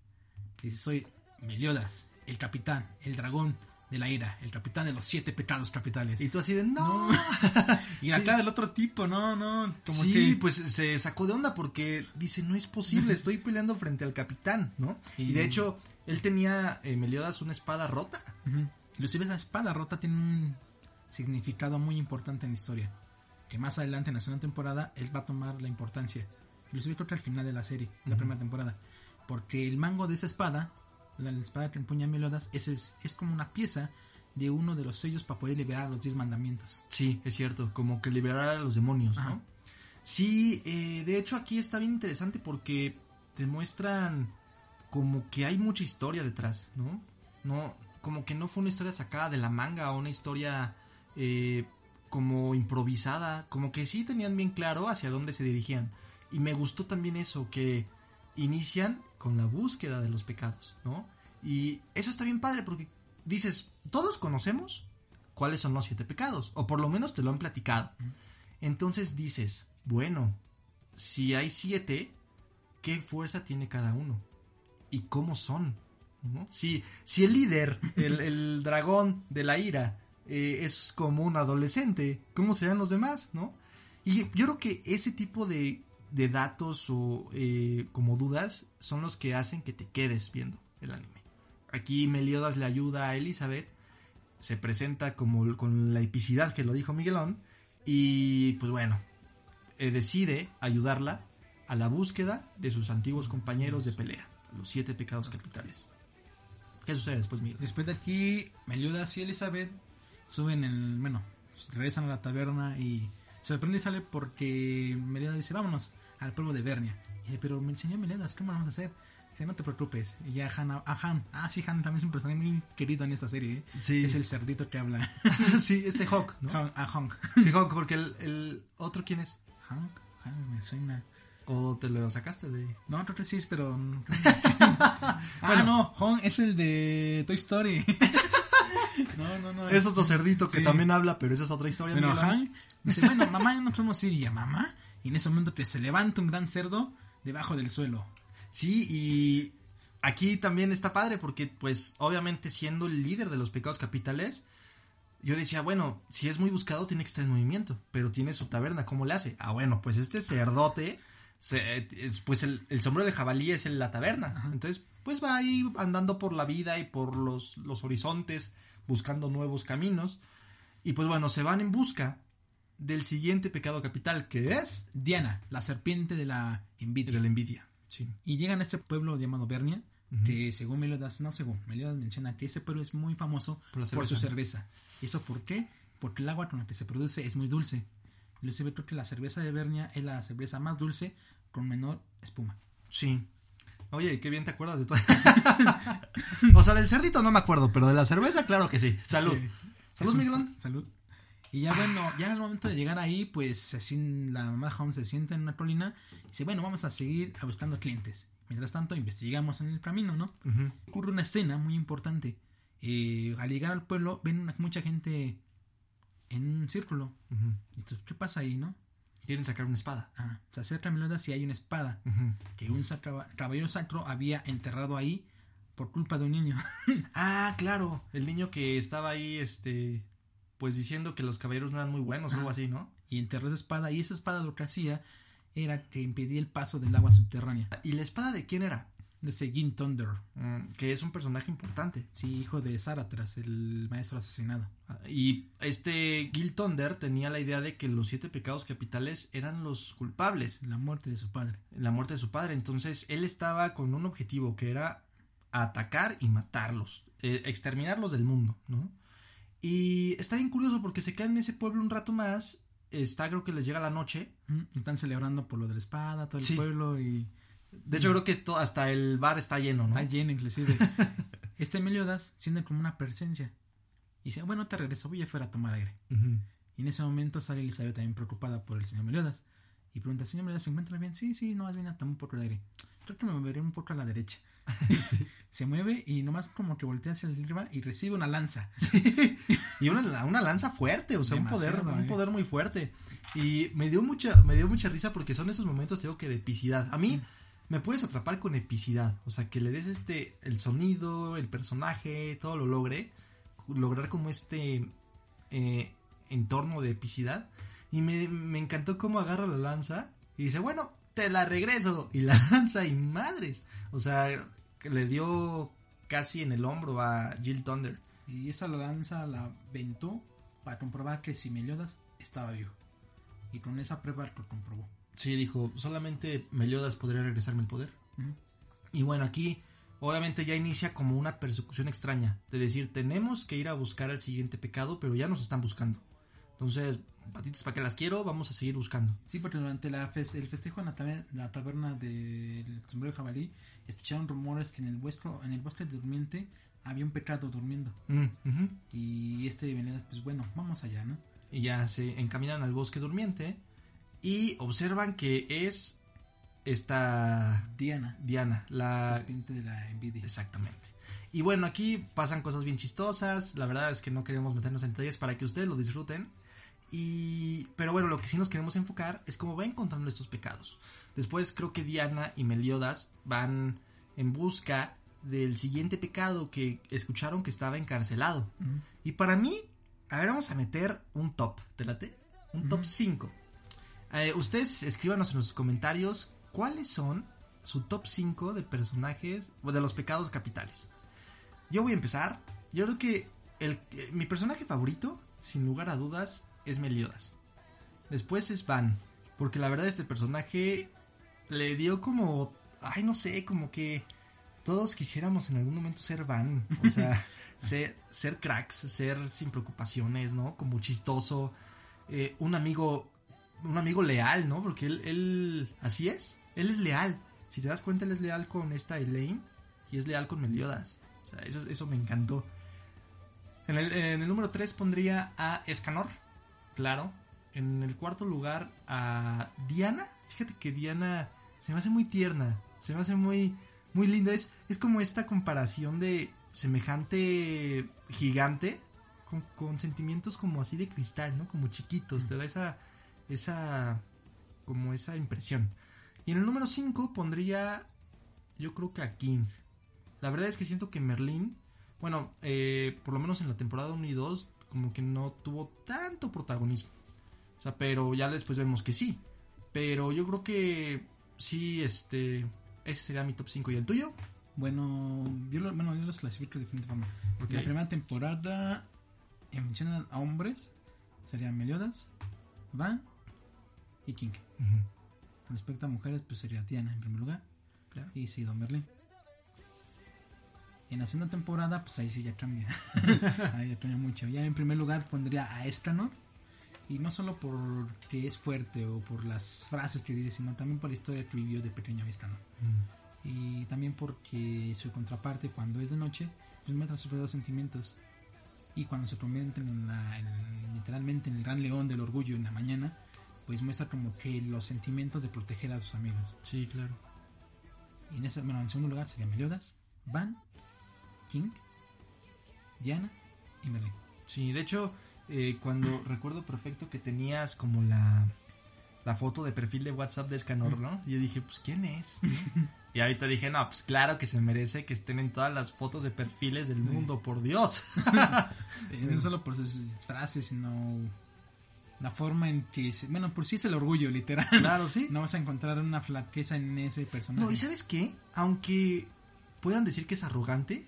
Dice, soy Meliodas, el capitán, el dragón de la ira, el capitán de los siete pecados capitales. Y tú así de, no. Y acá del otro tipo, no, no, como sí, que... pues se sacó de onda porque dice, no es posible, estoy peleando frente al capitán, ¿no? Y, Y- de hecho, él tenía, eh, Meliodas, una espada rota. Ujú. Inclusive esa espada rota tiene un significado muy importante en la historia. Que más adelante en la segunda temporada él va a tomar la importancia. Inclusive creo que al final de la serie, la primera temporada. Porque el mango de esa espada, la, la espada que empuña Meliodas, es, es, es como una pieza de uno de los sellos para poder liberar los diez mandamientos. Sí, es cierto, como que liberar a los demonios, Ajá. ¿no? Sí, eh, de hecho aquí está bien interesante porque te muestran como que hay mucha historia detrás, ¿no? No, como que no fue una historia sacada de la manga o una historia eh, como improvisada, como que sí tenían bien claro hacia dónde se dirigían. Y me gustó también eso, que inician con la búsqueda de los pecados, ¿no? Y eso está bien padre porque dices, todos conocemos cuáles son los siete pecados, o por lo menos te lo han platicado. Entonces dices, bueno, si hay siete, ¿qué fuerza tiene cada uno? ¿Y cómo son? ¿No? Si, si el líder, el, el dragón de la ira, eh, es como un adolescente, ¿cómo serán los demás? ¿no? Y yo creo que ese tipo de, de datos o eh, como dudas son los que hacen que te quedes viendo el anime. Aquí Meliodas le ayuda a Elizabeth, se presenta como con la epicidad que lo dijo Miguelón, y pues bueno, eh, decide ayudarla a la búsqueda de sus antiguos compañeros de pelea, los siete pecados capitales. ¿Qué sucede después, Miguel? Después de aquí, Meliodas y Elizabeth suben el. Bueno, regresan a la taberna y se sorprende y sale porque Meliodas dice: Vámonos al pueblo de Bernia. Y dice, Pero, señor Meliodas, ¿qué vamos a hacer? Dice: No te preocupes. Y ya Han, a Han. Ah, sí, Han también es un personaje muy querido en esta serie. ¿eh? Sí. Es el cerdito que habla. sí, este Hawk, ¿no? Han, a Hank. Sí, Hawk, porque el, el otro, ¿quién es? Hank, Hank, me suena. ¿O te lo sacaste de...? No, creo que sí, pero. ah, no, Hong es el de Toy Story. no, no, no. Es otro cerdito que Sí. también habla, pero esa es otra historia. Bueno. Han dice, bueno, mamá, ya no podemos ir. Y a mamá. Y en ese momento que se levanta un gran cerdo debajo del suelo. Sí, y aquí también está padre porque, pues, obviamente siendo el líder de los pecados capitales, yo decía, bueno, si es muy buscado tiene que estar en movimiento, pero tiene su taberna, ¿cómo le hace? Ah, bueno, pues este cerdote, se- pues el, el sombrero de jabalí es en la taberna. Ajá. Entonces, pues va ahí andando por la vida y por los, los horizontes, buscando nuevos caminos. Y pues bueno, se van en busca del siguiente pecado capital, que es Diana, la serpiente de la envidia. de la envidia. Sí. Y llegan a este pueblo llamado Bernia, Ujú. que según Meliodas, no según, Meliodas menciona que este pueblo es muy famoso Por su cerveza. cerveza. ¿Y eso por qué? Porque el agua con la que se produce es muy dulce. Inclusive creo que la cerveza de Bernia es la cerveza más dulce con menor espuma. Sí. Oye, qué bien te acuerdas de todo. o sea, del cerdito no me acuerdo, pero de la cerveza, claro que sí. Salud. Sí. Salud, Miguelón. Salud. Y ya bueno, ya al momento de llegar ahí, pues así la mamá de Holmes se sienta en una colina y dice, bueno, vamos a seguir buscando clientes. Mientras tanto, investigamos en el camino, ¿no? Ocurre una escena muy importante. Eh, al llegar al pueblo, ven una- mucha gente en un círculo. Y tú, ¿Qué pasa ahí, no? Quieren sacar una espada. Ah, se acerca a Meliodas y hay una espada que un sacra- caballero sacro había enterrado ahí por culpa de un niño. Ah, claro. El niño que estaba ahí, este, pues diciendo que los caballeros no eran muy buenos o algo Ah. así, ¿no? y enterró esa espada. Y esa espada lo que hacía era que impedía el paso del agua subterránea. ¿Y la espada de quién era? De Seguin Thunder. Mm, que es un personaje importante. Sí, hijo de Zaratras, el maestro asesinado. Y este Gil Thunder tenía la idea de que los siete pecados capitales eran los culpables. La muerte de su padre. la muerte de su padre. Entonces él estaba con un objetivo que era atacar y matarlos, eh, exterminarlos del mundo, ¿no? Y está bien curioso porque se quedan en ese pueblo un rato más. Está, creo que les llega la noche. Están celebrando por lo de la espada, todo el Sí. pueblo y De hecho, creo que to- hasta el bar está lleno, ¿no? Está lleno, inclusive. este Meliodas siente como una presencia. Y dice, bueno, te regreso, voy afuera a tomar aire. Y en ese momento sale Elizabeth también preocupada por el señor Meliodas. Y pregunta, señor Meliodas, ¿se encuentra bien? Sí, sí, nomás viene a tomar un poco de aire. Creo que me moveré un poco a la derecha. Se mueve y nomás como que voltea hacia arriba y recibe una lanza. y una, una lanza fuerte, o sea, un poder, un eh. poder muy fuerte. Y me dio mucha, me dio mucha risa porque son esos momentos, digo que de epicidad. A mí me puedes atrapar con epicidad, o sea, que le des este, el sonido, el personaje, todo lo logre, lograr como este eh, entorno de epicidad. Y me, me encantó cómo agarra la lanza y dice, bueno, te la regreso. Y la lanza y madres. O sea, le dio casi en el hombro a Jill Thunder. Y esa lanza la aventó para comprobar que si Meliodas estaba vivo. Y con esa prueba lo comprobó. Sí, dijo, solamente Meliodas podría regresarme el poder. Y bueno, aquí obviamente ya inicia como una persecución extraña. De decir, tenemos que ir a buscar al siguiente pecado, pero ya nos están buscando. Entonces, patitas para que las quiero, vamos a seguir buscando. Sí, porque durante la fes- el festejo en la, taber- la taberna del sombrero de jabalí, escucharon rumores que en el, vuestro, en el bosque durmiente había un pecado durmiendo. Mm, ujú. Y este Meliodas, pues bueno, vamos allá, ¿no? Y ya se encaminan al bosque durmiente y observan que es esta Diana, Diana, la serpiente de la envidia. Exactamente. Y bueno, aquí pasan cosas bien chistosas. La verdad es que no queremos meternos en detalles para que ustedes lo disfruten. Y pero bueno, lo que sí nos queremos enfocar es cómo va encontrando estos pecados. Después creo que Diana y Meliodas van en busca del siguiente pecado que escucharon que estaba encarcelado. Y para mí, a ver, vamos a meter un top, ¿te late? Un top Ujú. 5. ustedes escríbanos en los comentarios cuáles son su top 5 de personajes o de los pecados capitales. Yo voy a empezar. Yo creo que el, eh, mi personaje favorito, sin lugar a dudas, es Meliodas. Después es Van, Porque la verdad este personaje le dio como, ay no sé, como que todos quisiéramos en algún momento ser Van. O sea, ser, ser cracks, ser sin preocupaciones, ¿no? Como chistoso. eh, un amigo, un amigo leal, ¿no? Porque él, él, así es, él es leal. Si te das cuenta, él es leal con esta Elaine y es leal con Meliodas. O sea, eso, eso me encantó. En el, en el número 3 pondría a Escanor, claro. En el cuarto lugar a Diana. Fíjate que Diana se me hace muy tierna, se me hace muy, muy linda. Es, es como esta comparación de semejante gigante con, con sentimientos como así de cristal, ¿no? Como chiquitos, te da esa, esa, como esa impresión. Y en el número 5 pondría, yo creo que a King. La verdad es que siento que Merlín, bueno, eh, por lo menos en la temporada 1 y 2, como que no tuvo tanto protagonismo. O sea, pero ya después vemos que sí. Pero yo creo que sí, este, ese sería mi top 5. ¿Y el tuyo? Bueno, yo, lo- bueno, yo los clasifico de diferente forma. Ok. La primera temporada en mencionan a hombres serían Meliodas, Van y King. Respecto a mujeres, pues sería Diana en primer lugar claro. y Sido Merlin. En la segunda temporada, pues ahí sí ya cambia. ahí ya cambia mucho. Ya en primer lugar pondría a Escanor. Y no solo porque es fuerte o por las frases que dice, sino también por la historia que vivió de pequeño Escanor. Mm, Y también porque su contraparte, cuando es de noche, pues muestra sus verdaderos sentimientos. Y cuando se convierte en la, en- literalmente en el gran león del orgullo en la mañana, pues muestra como que los sentimientos de proteger a sus amigos. Sí, claro. Y en ese, bueno, en segundo lugar sería Meliodas, Van, King, Diana y Merlin. Sí, de hecho, eh, cuando recuerdo perfecto que tenías como la, la foto de perfil de WhatsApp de Escanor, ¿no? Y yo dije, pues, ¿quién es? y ahorita dije, no, pues claro que se merece que estén en todas las fotos de perfiles del mundo, por Dios. Eh, no solo por sus frases, sino la forma en que, se, bueno, por sí es el orgullo, literal. claro, sí. No vas a encontrar una flaqueza en ese personaje. No, y ¿sabes qué? Aunque puedan decir que es arrogante,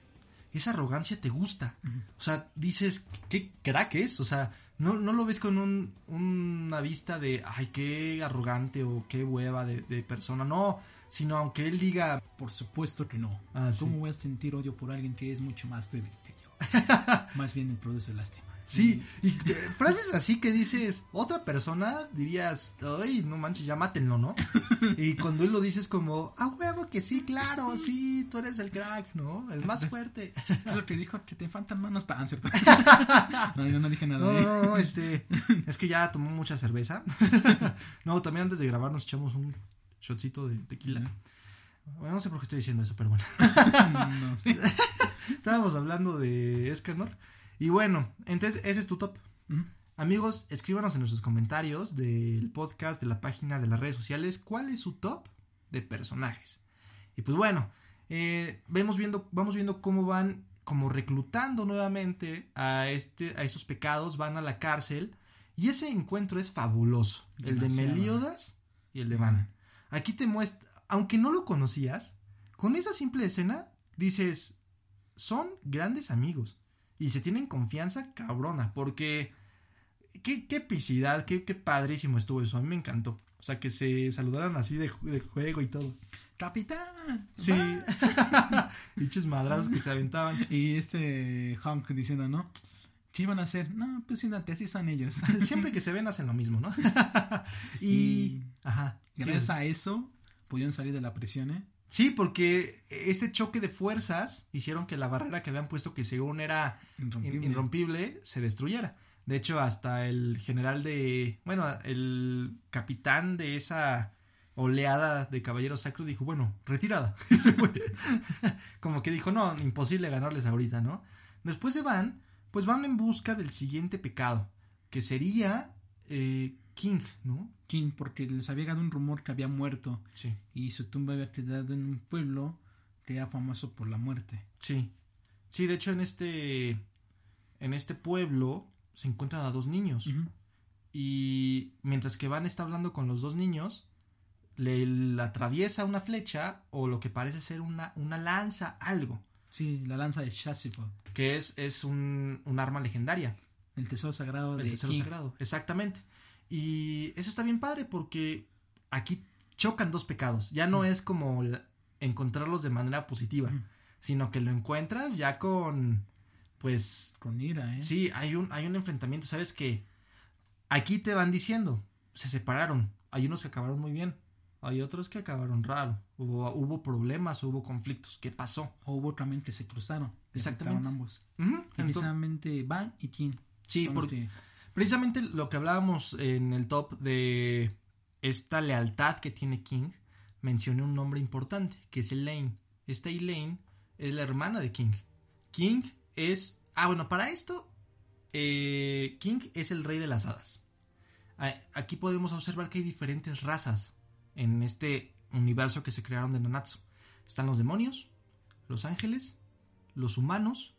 esa arrogancia te gusta. O sea, dices, ¿qué crack es? O sea, no, no lo ves con un, una vista de, ay, qué arrogante o qué hueva de, de persona. No, sino aunque él diga, Por supuesto que no. Ah, sí. ¿Cómo voy a sentir odio por alguien que es mucho más débil que yo? más bien me produce lástima. Sí, y eh, frases así que dices, otra persona dirías, ay, no manches, ya mátenlo, ¿no? y cuando él lo dices como, ah, huevo que sí, claro, sí, tú eres el crack, ¿no? El más fuerte. Es lo que dijo que te faltan manos para... Ah, ¿cierto? no, yo no dije nada. No, ¿eh? no, no, este, es que ya tomó mucha cerveza. no, también antes de grabar nos echamos un shotcito de tequila. Bueno, no sé por qué estoy diciendo eso, pero bueno. no sé. Estábamos hablando de Escanor. Y bueno, entonces ese es tu top. Amigos, escríbanos en nuestros comentarios del podcast, de la página, de las redes sociales, cuál es su top de personajes. Y pues bueno, eh, vemos viendo, vamos viendo cómo van como reclutando nuevamente a, este, a estos pecados, van a la cárcel. Y ese encuentro es fabuloso. El de. Meliodas y el de Van. Aquí te muestra, aunque no lo conocías, con esa simple escena dices, son grandes amigos y se tienen confianza cabrona, porque qué, qué epicidad, qué, qué padrísimo estuvo eso, a mí me encantó. O sea, que se saludaran así de, de juego y todo. ¡Capitán! Sí. Dichos madrazos que se aventaban. Y este Hunk diciendo, ¿no? ¿Qué iban a hacer? No, pues siéntate, así son ellos. Siempre que se ven hacen lo mismo, ¿no? y... Y- Ajá. Gracias a eso, pudieron salir de la prisión, ¿eh? Sí, porque ese choque de fuerzas hicieron que la barrera que habían puesto, que según era Irrompible. irrompible, se destruyera. De hecho, hasta el general de. Bueno, el capitán de esa oleada de caballeros sacros dijo: Bueno, retirada. Como que dijo: No, imposible ganarles ahorita, ¿no? Después de Van, pues van en busca del siguiente pecado, que sería eh, King, ¿no? King, porque les había llegado un rumor que había muerto Sí. y su tumba había quedado en un pueblo que era famoso por la muerte. Sí. Sí, de hecho, en este. En este pueblo se encuentran a dos niños. Y mientras que Van está hablando con los dos niños, le, le atraviesa una flecha o lo que parece ser una, una lanza, algo. Sí, la lanza de Shasifo, Que es, es un, un arma legendaria. el tesoro sagrado El de tesoro King. sagrado. Exactamente. Y eso está bien padre porque aquí chocan dos pecados. Ya no es como encontrarlos de manera positiva, sino que lo encuentras ya con, pues, Con ira, ¿eh? sí, hay un, hay un enfrentamiento. Sabes que aquí te van diciendo, se separaron. Hay unos que acabaron muy bien, hay otros que acabaron raro. Hubo, hubo problemas, hubo conflictos. ¿Qué pasó? O hubo también que se cruzaron. Exactamente. ambos. Entonces- precisamente Van y King. sí, porque que- Precisamente lo que hablábamos en el top de esta lealtad que tiene King, mencioné un nombre importante, que es Elaine. Esta Elaine es la hermana de King. King es... Ah, bueno, para esto, eh, King es el rey de las hadas. Aquí podemos observar que hay diferentes razas en este universo que se crearon de Nanatsu. Están los demonios, los ángeles, los humanos,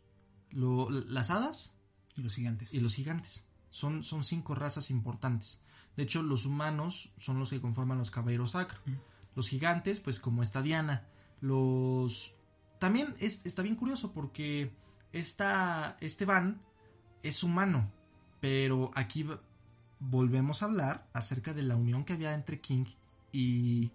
lo- las hadas Y los gigantes. y los gigantes. Son, son cinco razas importantes. De hecho, los humanos son los que conforman los caballeros sacros. Mm. Los gigantes, pues como está Diana. Los... También es- está bien curioso porque esta, este Van es humano. Pero aquí volvemos a hablar acerca de la unión que había entre King y,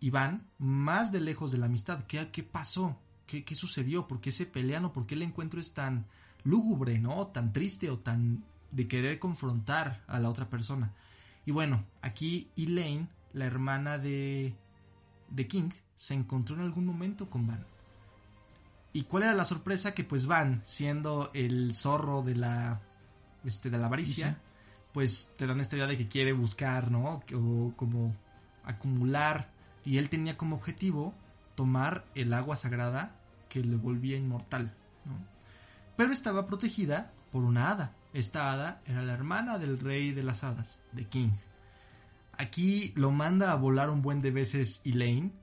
y Van, más de lejos de la amistad. ¿Qué, qué pasó? ¿Qué, ¿Qué sucedió? ¿Por qué se pelean o por qué el encuentro es tan lúgubre, ¿no? Tan triste o tan de querer confrontar a la otra persona. Y bueno, aquí Elaine, la hermana de, de King, se encontró en algún momento con Van. ¿Y cuál era la sorpresa? Que pues Van, siendo el zorro de la, este, de la avaricia, Sí. pues te dan esta idea de que quiere buscar, ¿no? O como acumular. Y él tenía como objetivo tomar el agua sagrada que le volvía inmortal, ¿no? Pero estaba protegida por una hada. Esta hada era la hermana del rey de las hadas, de King. Aquí lo manda a volar un buen de veces Elaine.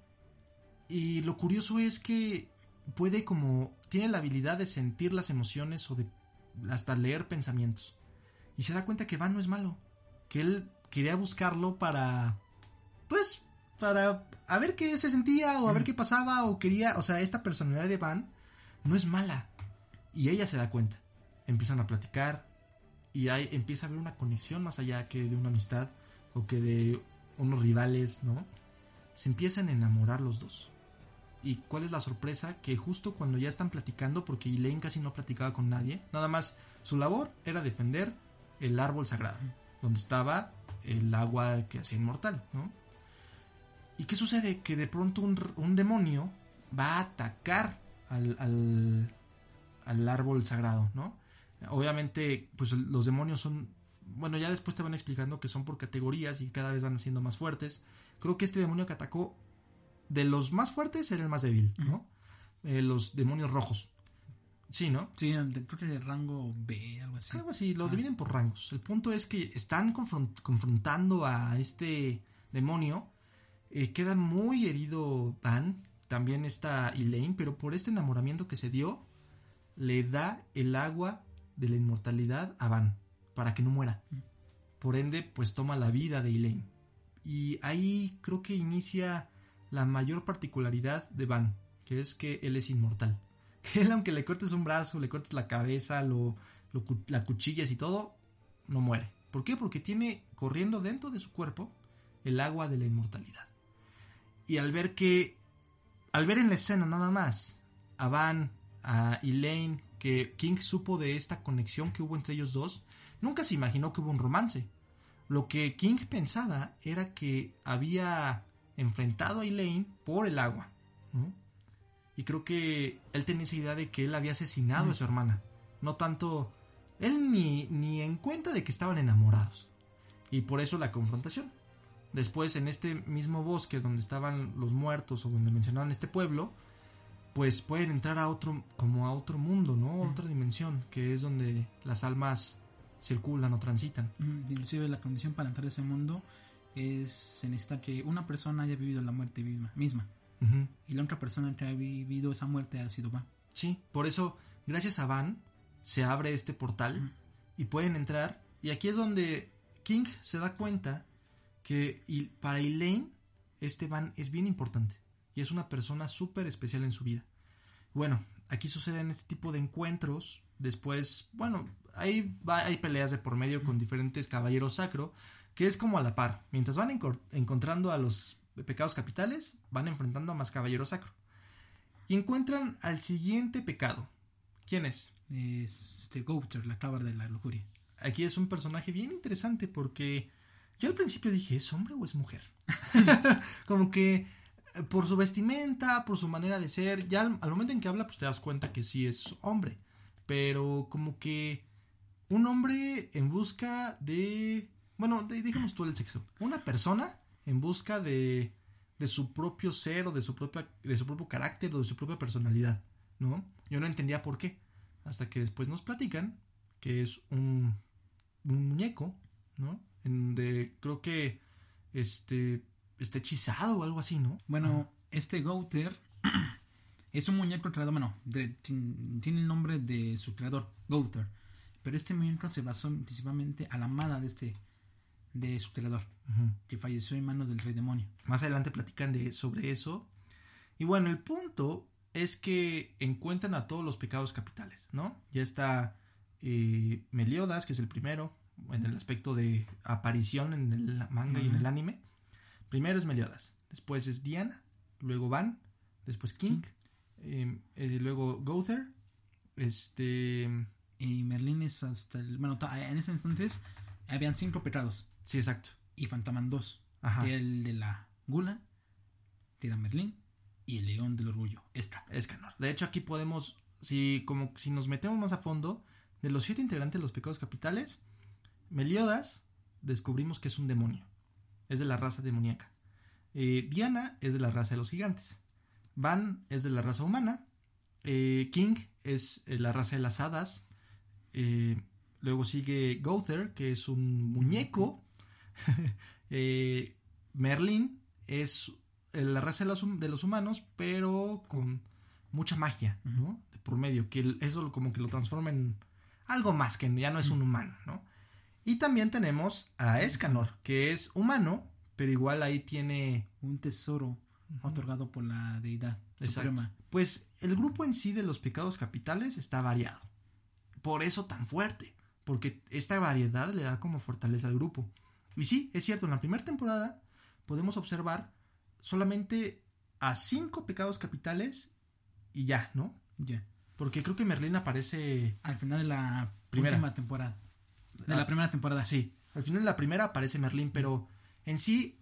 Y lo curioso es que puede como... Tiene la habilidad de sentir las emociones o de hasta leer pensamientos. Y se da cuenta que Van no es malo. Que él quería buscarlo para... Pues... Para a ver qué se sentía o a ver qué pasaba o quería... O sea, esta personalidad de Van no es mala. Y ella se da cuenta. Empiezan a platicar. Y hay, empieza a haber una conexión más allá que de una amistad. O que de unos rivales, ¿no? Se empiezan a enamorar los dos. ¿Y cuál es la sorpresa? Que justo cuando ya están platicando, porque Elaine casi no platicaba con nadie, nada más su labor era defender el árbol sagrado, donde estaba el agua que hacía inmortal, ¿no? ¿Y qué sucede? Que de pronto un, un demonio va a atacar al, al, al árbol sagrado, ¿no? Obviamente, pues el- los demonios son, bueno, ya después te van explicando que son por categorías y cada vez van siendo más fuertes. Creo que este demonio que atacó de los más fuertes era el más débil, ¿no? Eh, los demonios rojos. Sí, ¿no? Sí, creo que de rango B, algo así. Algo así, lo Ah. dividen por rangos. El punto es que están confron- confrontando a este demonio. Eh, queda muy herido Dan, también está Elaine, pero por este enamoramiento que se dio, le da el agua de la inmortalidad a Van, para que no muera. Por ende, pues toma la vida de Elaine. Y ahí creo que inicia la mayor particularidad de Van, que es que él es inmortal. Él, aunque le cortes un brazo, le cortes la cabeza, lo, lo la cuchillas y todo, no muere. ¿Por qué? Porque tiene corriendo dentro de su cuerpo el agua de la inmortalidad. Y al ver que, al ver en la escena nada más a Van, a Elaine, que King supo de esta conexión que hubo entre ellos dos, nunca se imaginó que hubo un romance. Lo que King pensaba era que había enfrentado a Elaine por el agua. ¿no? Y creo que él tenía esa idea de que él había asesinado a su hermana. No tanto. Él ni, ni en cuenta de que estaban enamorados. Y por eso la confrontación. Después, en este mismo bosque donde estaban los muertos o donde mencionaban este pueblo, pues pueden entrar a otro, como a otro mundo, ¿no? Otra dimensión, que es donde las almas circulan o transitan. Inclusive la condición para entrar a ese mundo es se necesita que una persona haya vivido la muerte misma, y la otra persona que ha vivido esa muerte ha sido va. Sí, por eso, gracias a Van, se abre este portal y pueden entrar. Y aquí es donde King se da cuenta que para Elaine, este Van es bien importante. Y es una persona súper especial en su vida. Bueno, aquí suceden este tipo de encuentros. Después, bueno, hay, va- hay peleas de por medio con diferentes caballeros sacro. que es como a la par. Mientras van encontrando a los pecados capitales, van enfrentando a más caballero sacro. Y encuentran al siguiente pecado. ¿Quién es? Es este Gouter, la cabra de la lujuria. Aquí es un personaje bien interesante porque yo al principio dije, ¿es hombre o es mujer? como que por su vestimenta, por su manera de ser, ya al, momento en que habla, pues te das cuenta que sí es hombre. Pero como que un hombre en busca de... Bueno, de- digamos tú el sexo. Una persona en busca de, de su propio ser o de su, propia, de su propio carácter o de su propia personalidad, ¿no? Yo no entendía por qué. Hasta que después nos platican que es un, un muñeco, ¿no? En donde creo que este está hechizado o algo así, ¿no? Bueno, este Gouter es un muñeco creado, bueno, de- tiene el nombre de su creador, Gouter. Pero este muñeco se basó principalmente a la amada de este de su creador, que falleció en manos del rey demonio. Más adelante platican de, sobre eso. Y bueno, el punto es que encuentran a todos los pecados capitales, ¿no? Ya está eh, Meliodas, que es el primero, en el aspecto de aparición en el manga y en el anime. Primero es Meliodas, después es Diana, luego Van, después King, eh, eh, luego Gother, este... Y Merlín es hasta el. Bueno, en ese entonces habían cinco pecados Sí, exacto. y faltaban dos. Ajá. Que era el de la gula, que era Merlín, y el león del orgullo, Estra. Escanor. De hecho, aquí podemos, si como si nos metemos más a fondo, de los siete integrantes de los pecados capitales, Meliodas descubrimos que es un demonio. Es de la raza demoníaca. Eh, Diana es de la raza de los gigantes. Van es de la raza humana. Eh, King es eh, la raza de las hadas. Eh, luego sigue Gother, que es un muñeco. Merlin es la raza de los, de los humanos, pero con mucha magia, ¿no? De por medio, que eso como que lo transforma en algo más, que ya no es un humano, ¿no? Y también tenemos a Escanor, que es humano, pero igual ahí tiene... Un tesoro otorgado por la deidad Exacto. suprema. Pues el grupo en sí de los pecados capitales está variado. Por eso tan fuerte. Porque esta variedad le da como fortaleza al grupo. Y sí, es cierto, en la primera temporada podemos observar solamente a cinco pecados capitales y ya, ¿no? Ya. Porque creo que Merlín aparece... Al final de la Primera. última temporada. De Ah, la primera temporada. Sí, al final de la primera aparece Merlín, pero en sí,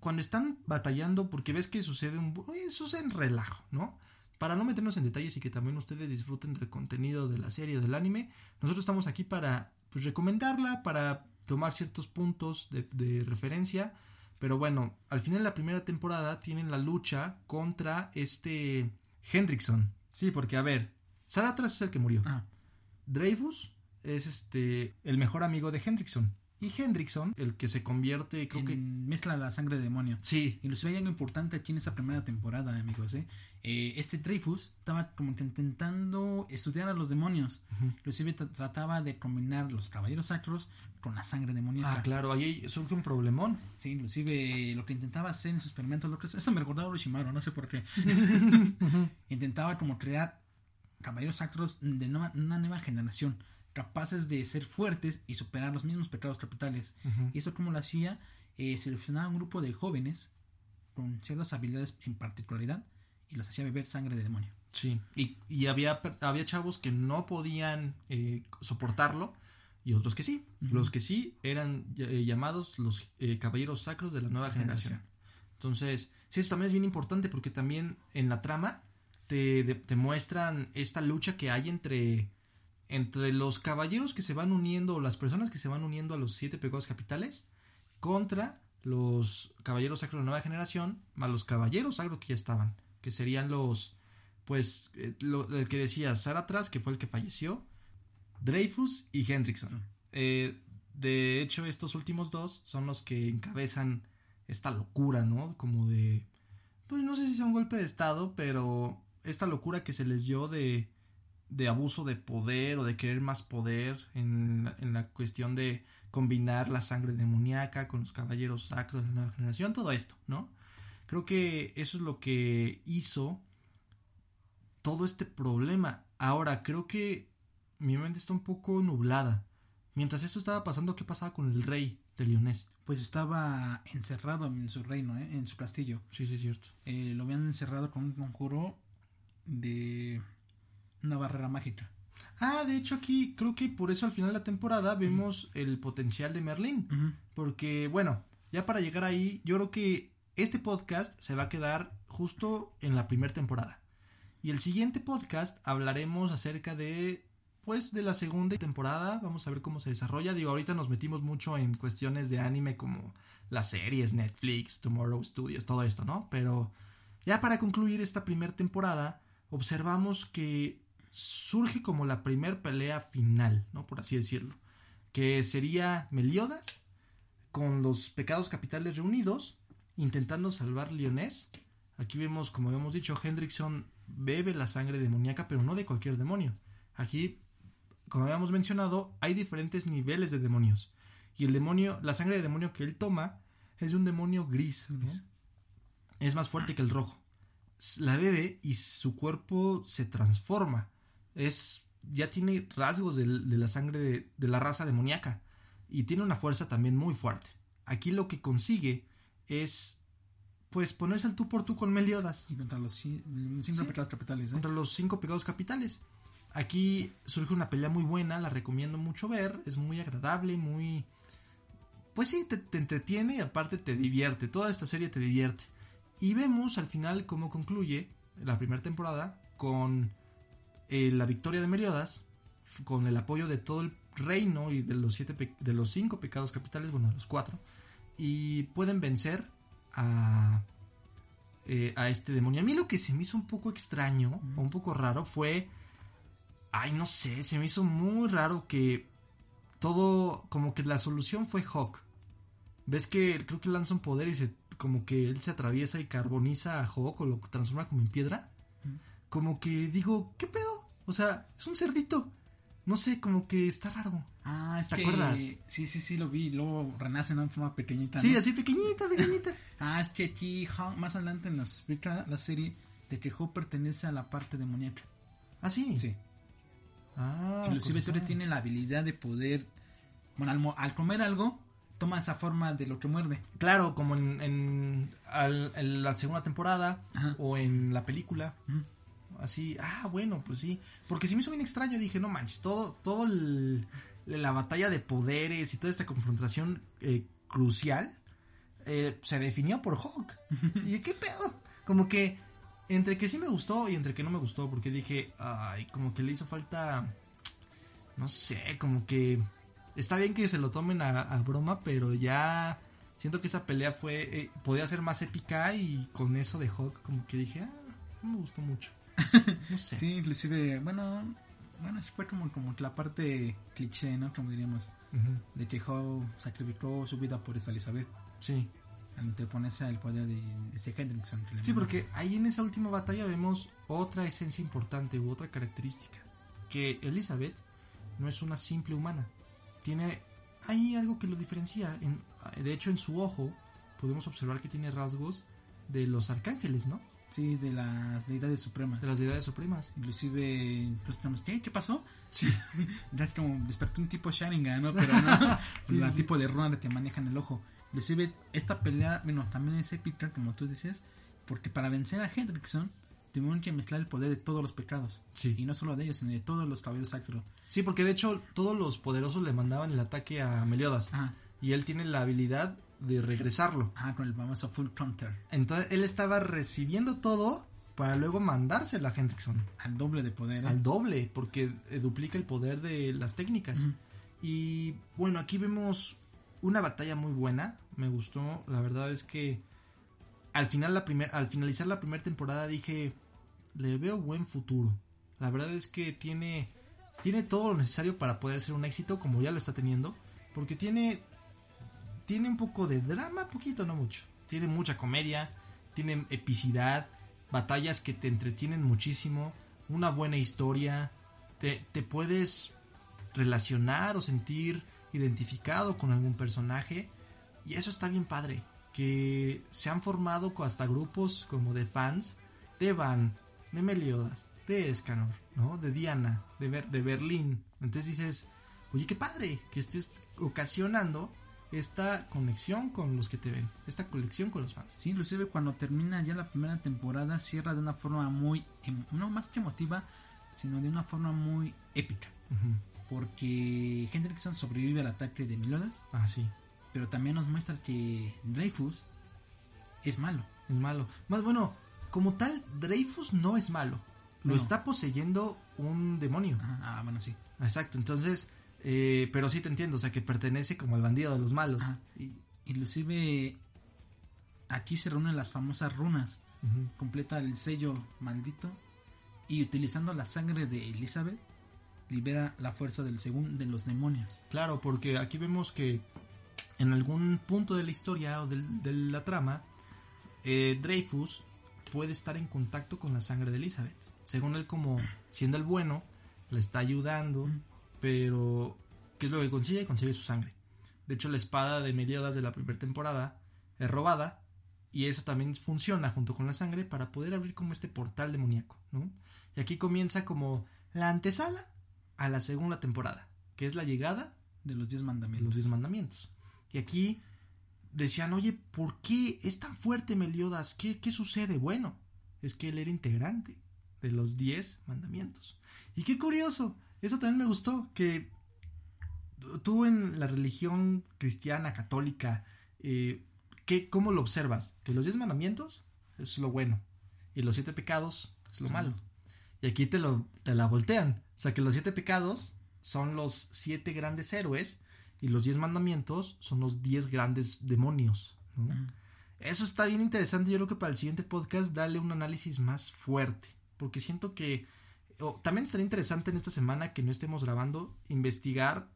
cuando están batallando, porque ves que sucede un... eh, sucede en relajo, ¿no? Para no meternos en detalles y que también ustedes disfruten del contenido de la serie o del anime, nosotros estamos aquí para pues, recomendarla, para tomar ciertos puntos de, de referencia, pero bueno, al final de la primera temporada tienen la lucha contra este Hendrickson. Sí, porque a ver, Saratras es el que murió. Ah, Dreyfus es este el mejor amigo de Hendrickson. Y Hendrickson, el que se convierte, creo en- que. mezcla la sangre de demonio. Sí, Inclusive hay algo importante aquí en esta primera temporada, amigos. ¿eh? Eh, este Dreyfus estaba como que intentando estudiar a los demonios. Inclusive tra- trataba de combinar los caballeros sacros con la sangre demoníaca. Ah, claro, ahí surge un problemón. Sí, inclusive lo que intentaba hacer en sus experimentos, lo que eso me recordaba a Orochimaru, no sé por qué. intentaba como crear caballeros sacros de nueva- una nueva generación, capaces de ser fuertes y superar los mismos pecados capitales. Y eso como lo hacía, eh, seleccionaba un grupo de jóvenes con ciertas habilidades en particularidad y los hacía beber sangre de demonio. Sí, y, y había, había chavos que no podían eh, soportarlo y otros que sí. Los que sí eran eh, llamados los eh, caballeros sacros de la nueva generación. Generación. Entonces, sí, eso también es bien importante porque también en la trama te, de- te muestran esta lucha que hay entre, entre los caballeros que se van uniendo o las personas que se van uniendo a los siete pecados capitales contra los caballeros sacros de la nueva generación, más los caballeros sacros que ya estaban, que serían los, pues, eh, el que decía Saratras, que fue el que falleció, Dreyfus y Hendrickson. Eh, de hecho, estos últimos dos son los que encabezan esta locura, ¿no? Como de, pues no sé si sea un golpe de estado, pero esta locura que se les dio de, de abuso de poder o de querer más poder en, la- en la cuestión de combinar la sangre demoníaca con los caballeros sacros de la nueva generación, todo esto, ¿no? Creo que eso es lo que hizo todo este problema. Ahora, creo que mi mente está un poco nublada. Mientras esto estaba pasando, ¿qué pasaba con el rey? de Lyonés. Pues estaba encerrado en su reino, ¿eh? en su castillo. Sí, sí, es cierto. Eh, lo habían encerrado con un conjuro de una barrera mágica. Ah, de hecho aquí creo que por eso al final de la temporada vemos el potencial de Merlín. Ujú. Porque, bueno, ya para llegar ahí, yo creo que este podcast se va a quedar justo en la primera temporada. Y el siguiente podcast hablaremos acerca de, pues, de la segunda temporada. Vamos a ver cómo se desarrolla. Digo, ahorita nos metimos mucho en cuestiones de anime como las series, Netflix, Tomorrow Studios, todo esto, ¿no? Pero ya para concluir esta primera temporada, observamos que surge como la primer pelea final, ¿no? Por así decirlo. Que sería Meliodas con los pecados capitales reunidos, intentando salvar Lyonés. Aquí vemos, como hemos dicho, Hendrickson bebe la sangre demoníaca, pero no de cualquier demonio. Aquí, como habíamos mencionado, hay diferentes niveles de demonios. Y el demonio, la sangre de demonio que él toma es de un demonio gris. Es más fuerte que el rojo. La bebe y su cuerpo se transforma. Es ya tiene rasgos de, la sangre de, de la raza demoníaca y tiene una fuerza también muy fuerte. Aquí lo que consigue es pues ponerse al tú por tú con Meliodas Y contra los ci- cinco Sí. pecados capitales. ¿eh? contra los cinco pecados capitales. Aquí surge una pelea muy buena, la recomiendo mucho ver, es muy agradable, muy... Pues sí, te, te entretiene y aparte te divierte, toda esta serie te divierte. Y vemos al final cómo concluye la primera temporada con eh, la victoria de Meliodas, con el apoyo de todo el reino y de los, siete de los cinco pecados capitales, bueno, de los cuatro, y pueden vencer a, eh, a este demonio. A mí lo que se me hizo un poco extraño o un poco raro fue. Ay, no sé, se me hizo muy raro que todo. Como que la solución fue Hawk. Ves que creo que lanza un poder y se. Como que él se atraviesa y carboniza a Hawk o lo transforma como en piedra. Como que digo, ¿qué pedo? O sea, es un cerdito. No sé, como que está raro. Ah, es ¿Te que... acuerdas? Sí, sí, sí, lo vi. Luego renace ¿no? en forma pequeñita. Sí, así pequeñita, pequeñita. Ah, es que aquí más adelante nos explica la serie de que Hawk pertenece a la parte demoníaca. Ah, sí. Sí. Ah, Inclusive razón. tiene la habilidad de poder... Bueno, al, comer algo, toma esa forma de lo que muerde. Claro, como en, en, al- en la segunda temporada Ajá. o en la película. Ujú. Así, ah, bueno, pues sí. Porque se me hizo bien extraño, dije, no manches, todo, todo el- la batalla de poderes y toda esta confrontación eh, crucial eh, se definió por Hawk. y qué pedo. Como que entre que sí me gustó y entre que no me gustó, porque dije, ay, como que le hizo falta, no sé, como que está bien que se lo tomen a, a broma, pero ya siento que esa pelea fue, eh, podía ser más épica y con eso de Hawk, como que dije, ah, no me gustó mucho. No sé. Sí, inclusive, bueno, bueno, eso fue como, como la parte cliché, ¿no? Como diríamos, Ujú, de que Hawk sacrificó su vida por esta Elizabeth sí. al interponerse al poder de, de ese Hendrickson. Sí, porque ahí en esa última batalla vemos otra esencia importante u otra característica. Que Elizabeth no es una simple humana. Tiene. Hay algo que lo diferencia. En- de hecho, en su ojo podemos observar que tiene rasgos de los arcángeles, ¿no? Sí, de las deidades supremas. De las deidades supremas. Inclusive, pues tenemos, ¿qué? ¿Qué pasó? Sí. Ya es como despertó un tipo Sharingan, ¿no? Pero no, Sí, la sí. tipo de runa que manejan el ojo. Inclusive, esta pelea, bueno, también es épica, como tú decías, porque para vencer a Hendrickson, tuvieron que mezclar el poder de todos los pecados. Sí. Y no solo de ellos, sino de todos los caballeros sacros. Sí, porque de hecho todos los poderosos le mandaban el ataque a Meliodas. Ah, Y él tiene la habilidad de regresarlo. ah, con el famoso Full Counter. Entonces él estaba recibiendo todo para luego mandársela a Hendrickson. Al doble de poder. ¿eh? Al doble, porque eh, duplica el poder de las técnicas. Y bueno, aquí vemos una batalla muy buena. Me gustó. La verdad es que al final la primer, al finalizar la primera temporada dije le veo buen futuro. La verdad es que tiene tiene todo lo necesario para poder ser un éxito como ya lo está teniendo, porque tiene tiene un poco de drama, poquito no mucho. Tiene mucha comedia, tiene epicidad, batallas que te entretienen muchísimo, una buena historia, te, te puedes relacionar o sentir identificado con algún personaje y eso está bien padre que se han formado hasta grupos como de fans de Van, de Meliodas, de Escanor, ¿no? De Diana, de, Ber- de Berlín. Entonces dices, oye, qué padre que estés ocasionando esta conexión con los que te ven, esta conexión con los fans. Sí, inclusive cuando termina ya la primera temporada cierra de una forma muy, em- no más que emotiva, sino de una forma muy épica. Porque Hendrickson sobrevive al ataque de Meliodas, Ah, sí, pero también nos muestra que Dreyfus es malo. es malo. Más bueno, como tal, Dreyfus no es malo. Lo No. está poseyendo un demonio. Ajá, Ah, bueno, sí. Exacto, entonces, eh, pero sí te entiendo, o sea, que pertenece como al bandido de los malos. Y- Inclusive aquí se reúnen las famosas runas. Completa el sello maldito y utilizando la sangre de Elizabeth libera la fuerza del segundo de los demonios. Claro, porque aquí vemos que en algún punto de la historia o del- de la trama, eh, Dreyfus puede estar en contacto con la sangre de Elizabeth. Según él, como siendo el bueno, le está ayudando. Pero ¿qué es lo que consigue? Consigue su sangre. De hecho, la espada de Meliodas de la primera temporada es robada y eso también funciona junto con la sangre para poder abrir como este portal demoníaco, ¿no? Y aquí comienza como la antesala a la segunda temporada, que es la llegada de los diez de mandamientos. los diez mandamientos. Y aquí decían, oye, ¿por qué es tan fuerte Meliodas? ¿Qué, qué sucede? Bueno, es que él era integrante de los diez mandamientos. Y qué curioso, eso también me gustó, que tú en la religión cristiana, católica, eh, ¿qué, ¿cómo lo observas? Que los diez mandamientos es lo bueno y los siete pecados es lo Sí. malo. Y aquí te, lo, te la voltean. O sea que los siete pecados son los siete grandes héroes y los diez mandamientos son los diez grandes demonios. Eso está bien interesante. Yo creo que para el siguiente podcast darle un análisis más fuerte. Porque siento que también estaría interesante en esta semana que no estemos grabando investigar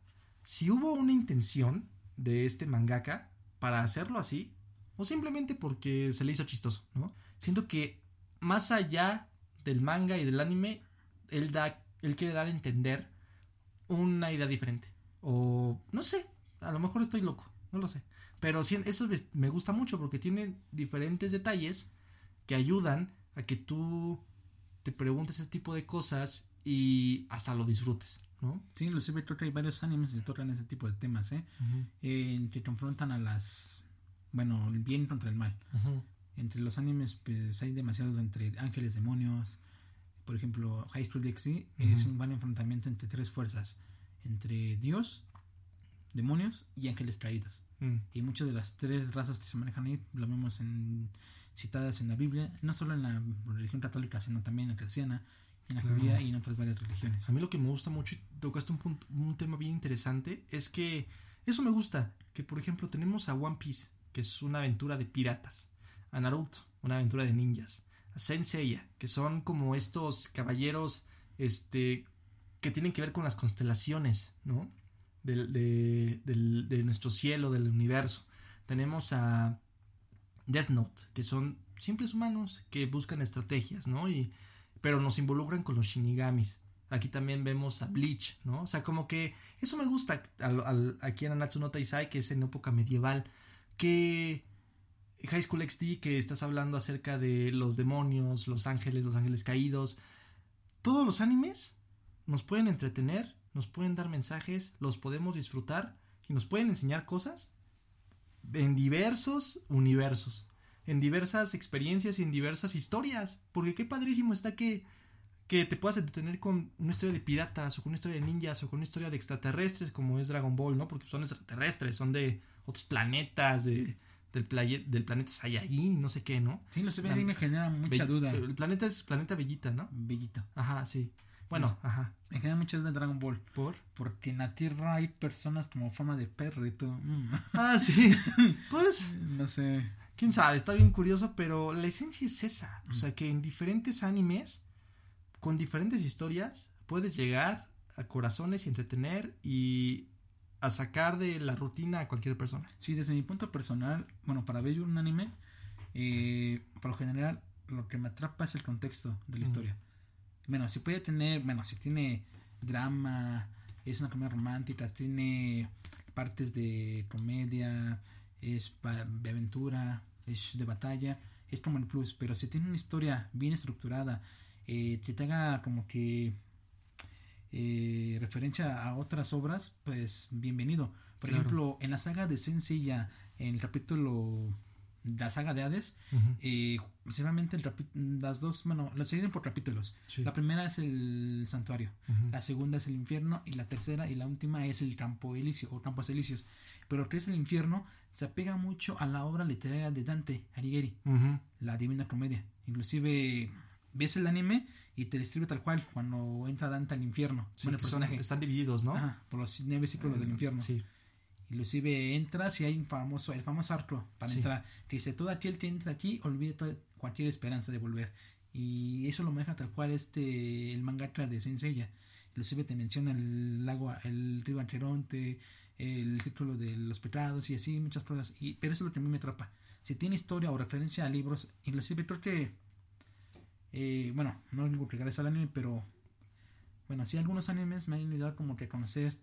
si hubo una intención de este mangaka para hacerlo así o simplemente porque se le hizo chistoso, ¿no? Siento que más allá del manga y del anime, él da, él quiere dar a entender una idea diferente. O no sé, a lo mejor estoy loco, no lo sé. Pero sí, eso me gusta mucho porque tiene diferentes detalles que ayudan a que tú te preguntes ese tipo de cosas y hasta lo disfrutes, ¿no? Sí, inclusive creo que hay varios animes que tocan ese tipo de temas, ¿eh? Eh, que confrontan a las... Bueno, el bien contra el mal. Entre los animes, pues hay demasiados entre ángeles, demonios. Por ejemplo, High School DxD es un buen enfrentamiento entre tres fuerzas: entre Dios, demonios y ángeles caídos. Mm. Y muchas de las tres razas que se manejan ahí lo vemos en, citadas en la Biblia, no solo en la religión católica, sino también en la cristiana, en la Claro. judía y en otras varias religiones. A mí lo que me gusta mucho, y tocaste un, punto- un tema bien interesante, es que eso me gusta, que por ejemplo tenemos a One Piece, que es una aventura de piratas, a Naruto, una aventura de ninjas, a Senseiya, que son como estos caballeros este, que tienen que ver con las constelaciones, ¿no? Del- de, del- de nuestro cielo, del universo. Tenemos a Death Note, que son simples humanos que buscan estrategias, ¿no? Y, pero nos involucran con los shinigamis. Aquí también vemos a Bleach, ¿no? O sea, como que eso me gusta al- aquí en Anatsu no Taizai, que es en época medieval, que High School XD, que estás hablando acerca de los demonios, los ángeles, los ángeles caídos. Todos los animes nos pueden entretener, nos pueden dar mensajes, los podemos disfrutar y nos pueden enseñar cosas en diversos universos, en diversas experiencias y en diversas historias. Porque qué padrísimo está que, que te puedas entretener con una historia de piratas o con una historia de ninjas o con una historia de extraterrestres como es Dragon Ball, ¿no? Porque son extraterrestres, son de otros planetas, de, del, playe- del planeta Saiyajin, no sé qué, ¿no? Sí, lo sé, me genera mucha Be- duda. El planeta es planeta Bellita, ¿no? Bellito. Ajá, sí. Bueno, ajá. Me genera mucha duda en Dragon Ball. ¿Por? Porque en la Tierra hay personas como forma de perro y todo. Mm. Ah, sí. pues, No sé. quién sabe, está bien curioso, pero la esencia es esa. O sea, que en diferentes animes, con diferentes historias, puedes llegar a corazones y entretener y a sacar de la rutina a cualquier persona. Sí, desde mi punto personal, bueno, para ver un anime, eh, por lo general, lo que me atrapa es el contexto de la Mm. historia. Bueno, si puede tener, bueno, si tiene drama, es una comedia romántica, tiene partes de comedia, es de aventura, es de batalla, es como el plus. Pero si tiene una historia bien estructurada, eh, que te haga como que eh, referencia a otras obras, pues bienvenido. Por Claro. ejemplo, en la saga de Senseiya, en el capítulo la saga de Hades, Ujú. eh, principalmente el las dos, bueno, las dividen por capítulos. Sí. La primera es el santuario, la segunda es el infierno y la tercera y la última es el campo elicio o campos elíseos. Pero lo que es el infierno se apega mucho a la obra literaria de Dante Alighieri, la Divina Comedia. Inclusive ves el anime y te describe tal cual cuando entra Dante al infierno. Sí, bueno, el que son- personaje. están divididos, ¿no? Ajá, por los nueve ciclos del infierno. Sí. Inclusive entras y hay un famoso, el famoso arco para Sí. entrar. Que dice, todo aquel que entra aquí olvide toda- cualquier esperanza de volver. Y eso lo maneja tal cual este el mangaka de Senseiya. Inclusive te menciona el lago, el río Ancheronte, el círculo de los pecados y así muchas cosas. Y, pero eso es lo que a mí me atrapa. Si tiene historia o referencia a libros, inclusive creo que eh, bueno, no digo que gracias al anime, pero bueno, sí algunos animes me han ayudado como que a conocer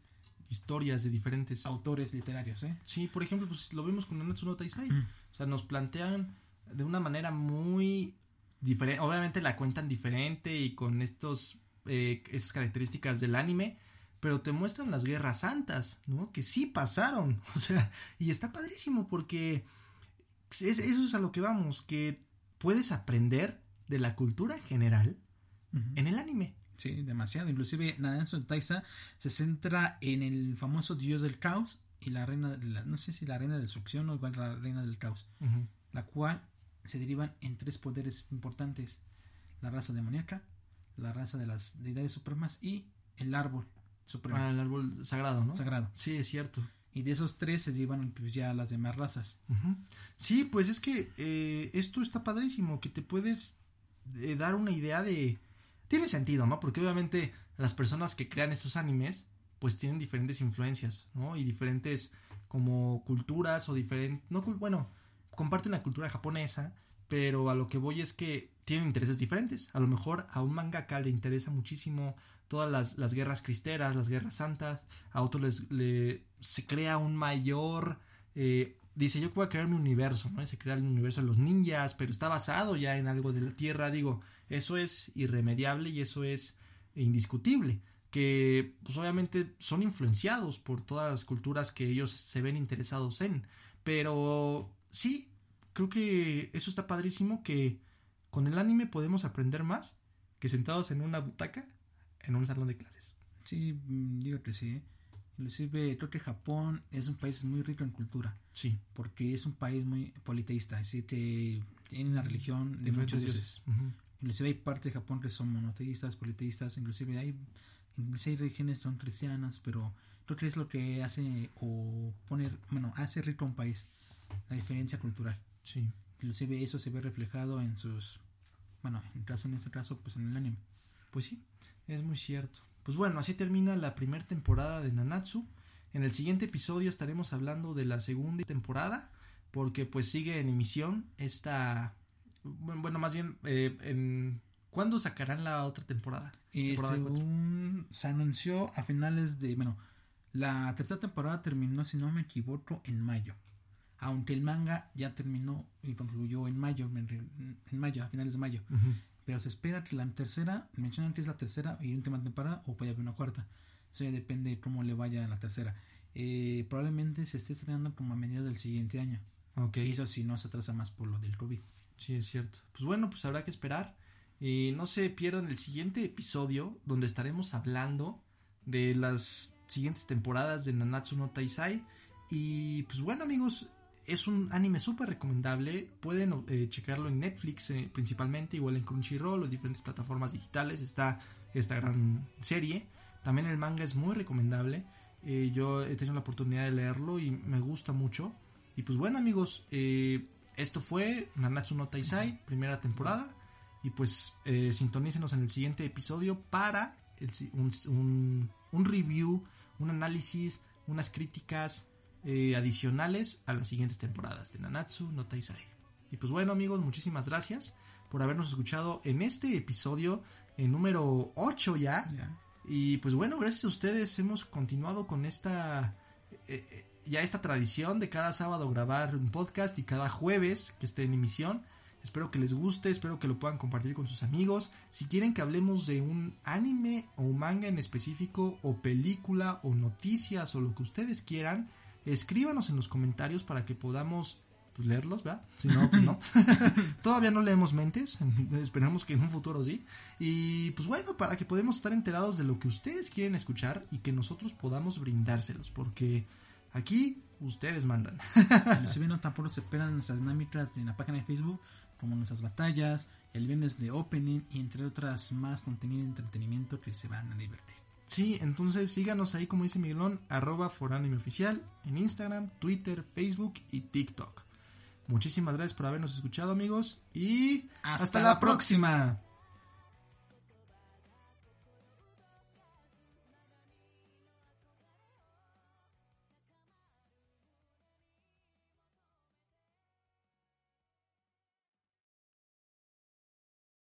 Historias de diferentes. autores literarios, ¿eh? Sí, por ejemplo, pues lo vemos con Nanatsu no Taizai. Mm. O sea, nos plantean de una manera muy diferente. Obviamente la cuentan diferente y con estos eh, estas características del anime, pero te muestran las guerras santas, ¿no? Que sí pasaron. O sea, y está padrísimo porque es- eso es a lo que vamos, que puedes aprender de la cultura general en el anime. Sí, demasiado. Inclusive Nanatsu no Taisa se centra en el famoso dios del caos y la reina, de la- no sé si la reina de destrucción o igual la reina del caos, la cual se derivan en tres poderes importantes: la raza demoníaca, la raza de las deidades supremas y el árbol supremo Ah, el árbol sagrado, ¿no? sagrado. Sí, es cierto. Y de esos tres se derivan pues, ya las demás razas. Sí, pues es que eh, esto está padrísimo, que te puedes eh, dar una idea de... Tiene sentido, ¿no? Porque obviamente las personas que crean estos animes, pues tienen diferentes influencias, ¿no? Y diferentes como culturas o diferentes... No, bueno, comparten la cultura japonesa, pero a lo que voy es que tienen intereses diferentes. A lo mejor a un mangaka le interesa muchísimo todas las, las guerras cristeras, las guerras santas, a otros les, le, se crea un mayor... eh, dice, yo voy a crear mi universo, ¿no? Se crea el universo de los ninjas, pero está basado ya en algo de la Tierra. Digo, eso es irremediable y eso es indiscutible. Que, pues obviamente son influenciados por todas las culturas que ellos se ven interesados en. Pero sí, creo que eso está padrísimo que con el anime podemos aprender más que sentados en una butaca en un salón de clases. Sí, mm, digo que sí. ¿eh? Inclusive creo que Japón es un país muy rico en cultura. Sí, porque es un país muy politeísta, es decir, que tiene una religión de muchos dioses. Inclusive hay partes de Japón que son monoteístas, politeístas, inclusive hay, inclusive hay religiones que son cristianas, pero creo que es lo que hace o poner, bueno, hace rico a un país, la diferencia cultural. Sí. Inclusive eso se ve reflejado en sus, bueno, en, caso, en este caso, pues en el anime. Pues sí, es muy cierto. Pues bueno, así termina la primera temporada de Nanatsu. En el siguiente episodio estaremos hablando de la segunda temporada, porque pues sigue en emisión esta... Bueno, más bien, eh, en... ¿cuándo sacarán la otra temporada? Cuatro. según se anunció a finales de, bueno, la tercera temporada terminó, si no me equivoco, en mayo. Aunque el manga ya terminó y concluyó en mayo, en, en mayo, a finales de mayo. Pero se espera que la tercera, mencionan que es la tercera y última temporada, o puede haber una cuarta. Eso ya depende de cómo le vaya a la tercera. Eh, probablemente se esté estrenando como a mediados del siguiente año. Ok. Y eso si no se atrasa más por lo del COVID. Sí, es cierto. Pues bueno, pues habrá que esperar. Y no se pierdan el siguiente episodio donde estaremos hablando de las siguientes temporadas de Nanatsu no Taisai. Y pues bueno amigos, es un anime súper recomendable. Pueden eh, checarlo en Netflix eh, principalmente, igual en Crunchyroll o en diferentes plataformas digitales. Está esta gran serie. También el manga es muy recomendable. Eh, yo he tenido la oportunidad de leerlo y me gusta mucho. Y pues bueno amigos, esto fue Nanatsu no Taisai, primera temporada. Y pues sintonícenos en el siguiente episodio para el si- un, un- un review, un análisis, unas críticas eh, adicionales a las siguientes temporadas de Nanatsu no Taisai. Y pues bueno amigos, muchísimas gracias por habernos escuchado en este episodio, en número 8 ya. Y pues bueno, gracias a ustedes hemos continuado con esta eh, eh, ya esta tradición de cada sábado grabar un podcast y cada jueves que esté en emisión. Espero que les guste, espero que lo puedan compartir con sus amigos. Si quieren que hablemos de un anime o manga en específico, o película, o noticias, o lo que ustedes quieran, escríbanos en los comentarios para que podamos pues, leerlos, ¿verdad? Si no, pues no. Todavía no leemos mentes, esperamos que en un futuro sí. Y pues bueno, para que podamos estar enterados de lo que ustedes quieren escuchar y que nosotros podamos brindárselos, porque aquí ustedes mandan. Inclusive no tampoco se esperan nuestras dinámicas en la página de Facebook, como nuestras batallas, el viernes de opening y entre otras más contenido de entretenimiento que se van a divertir. Sí, entonces síganos ahí, como dice Miguelón, arroba Oficial en Instagram, Twitter, Facebook y TikTok. Muchísimas gracias por habernos escuchado, amigos, y Hasta hasta, la la próxima.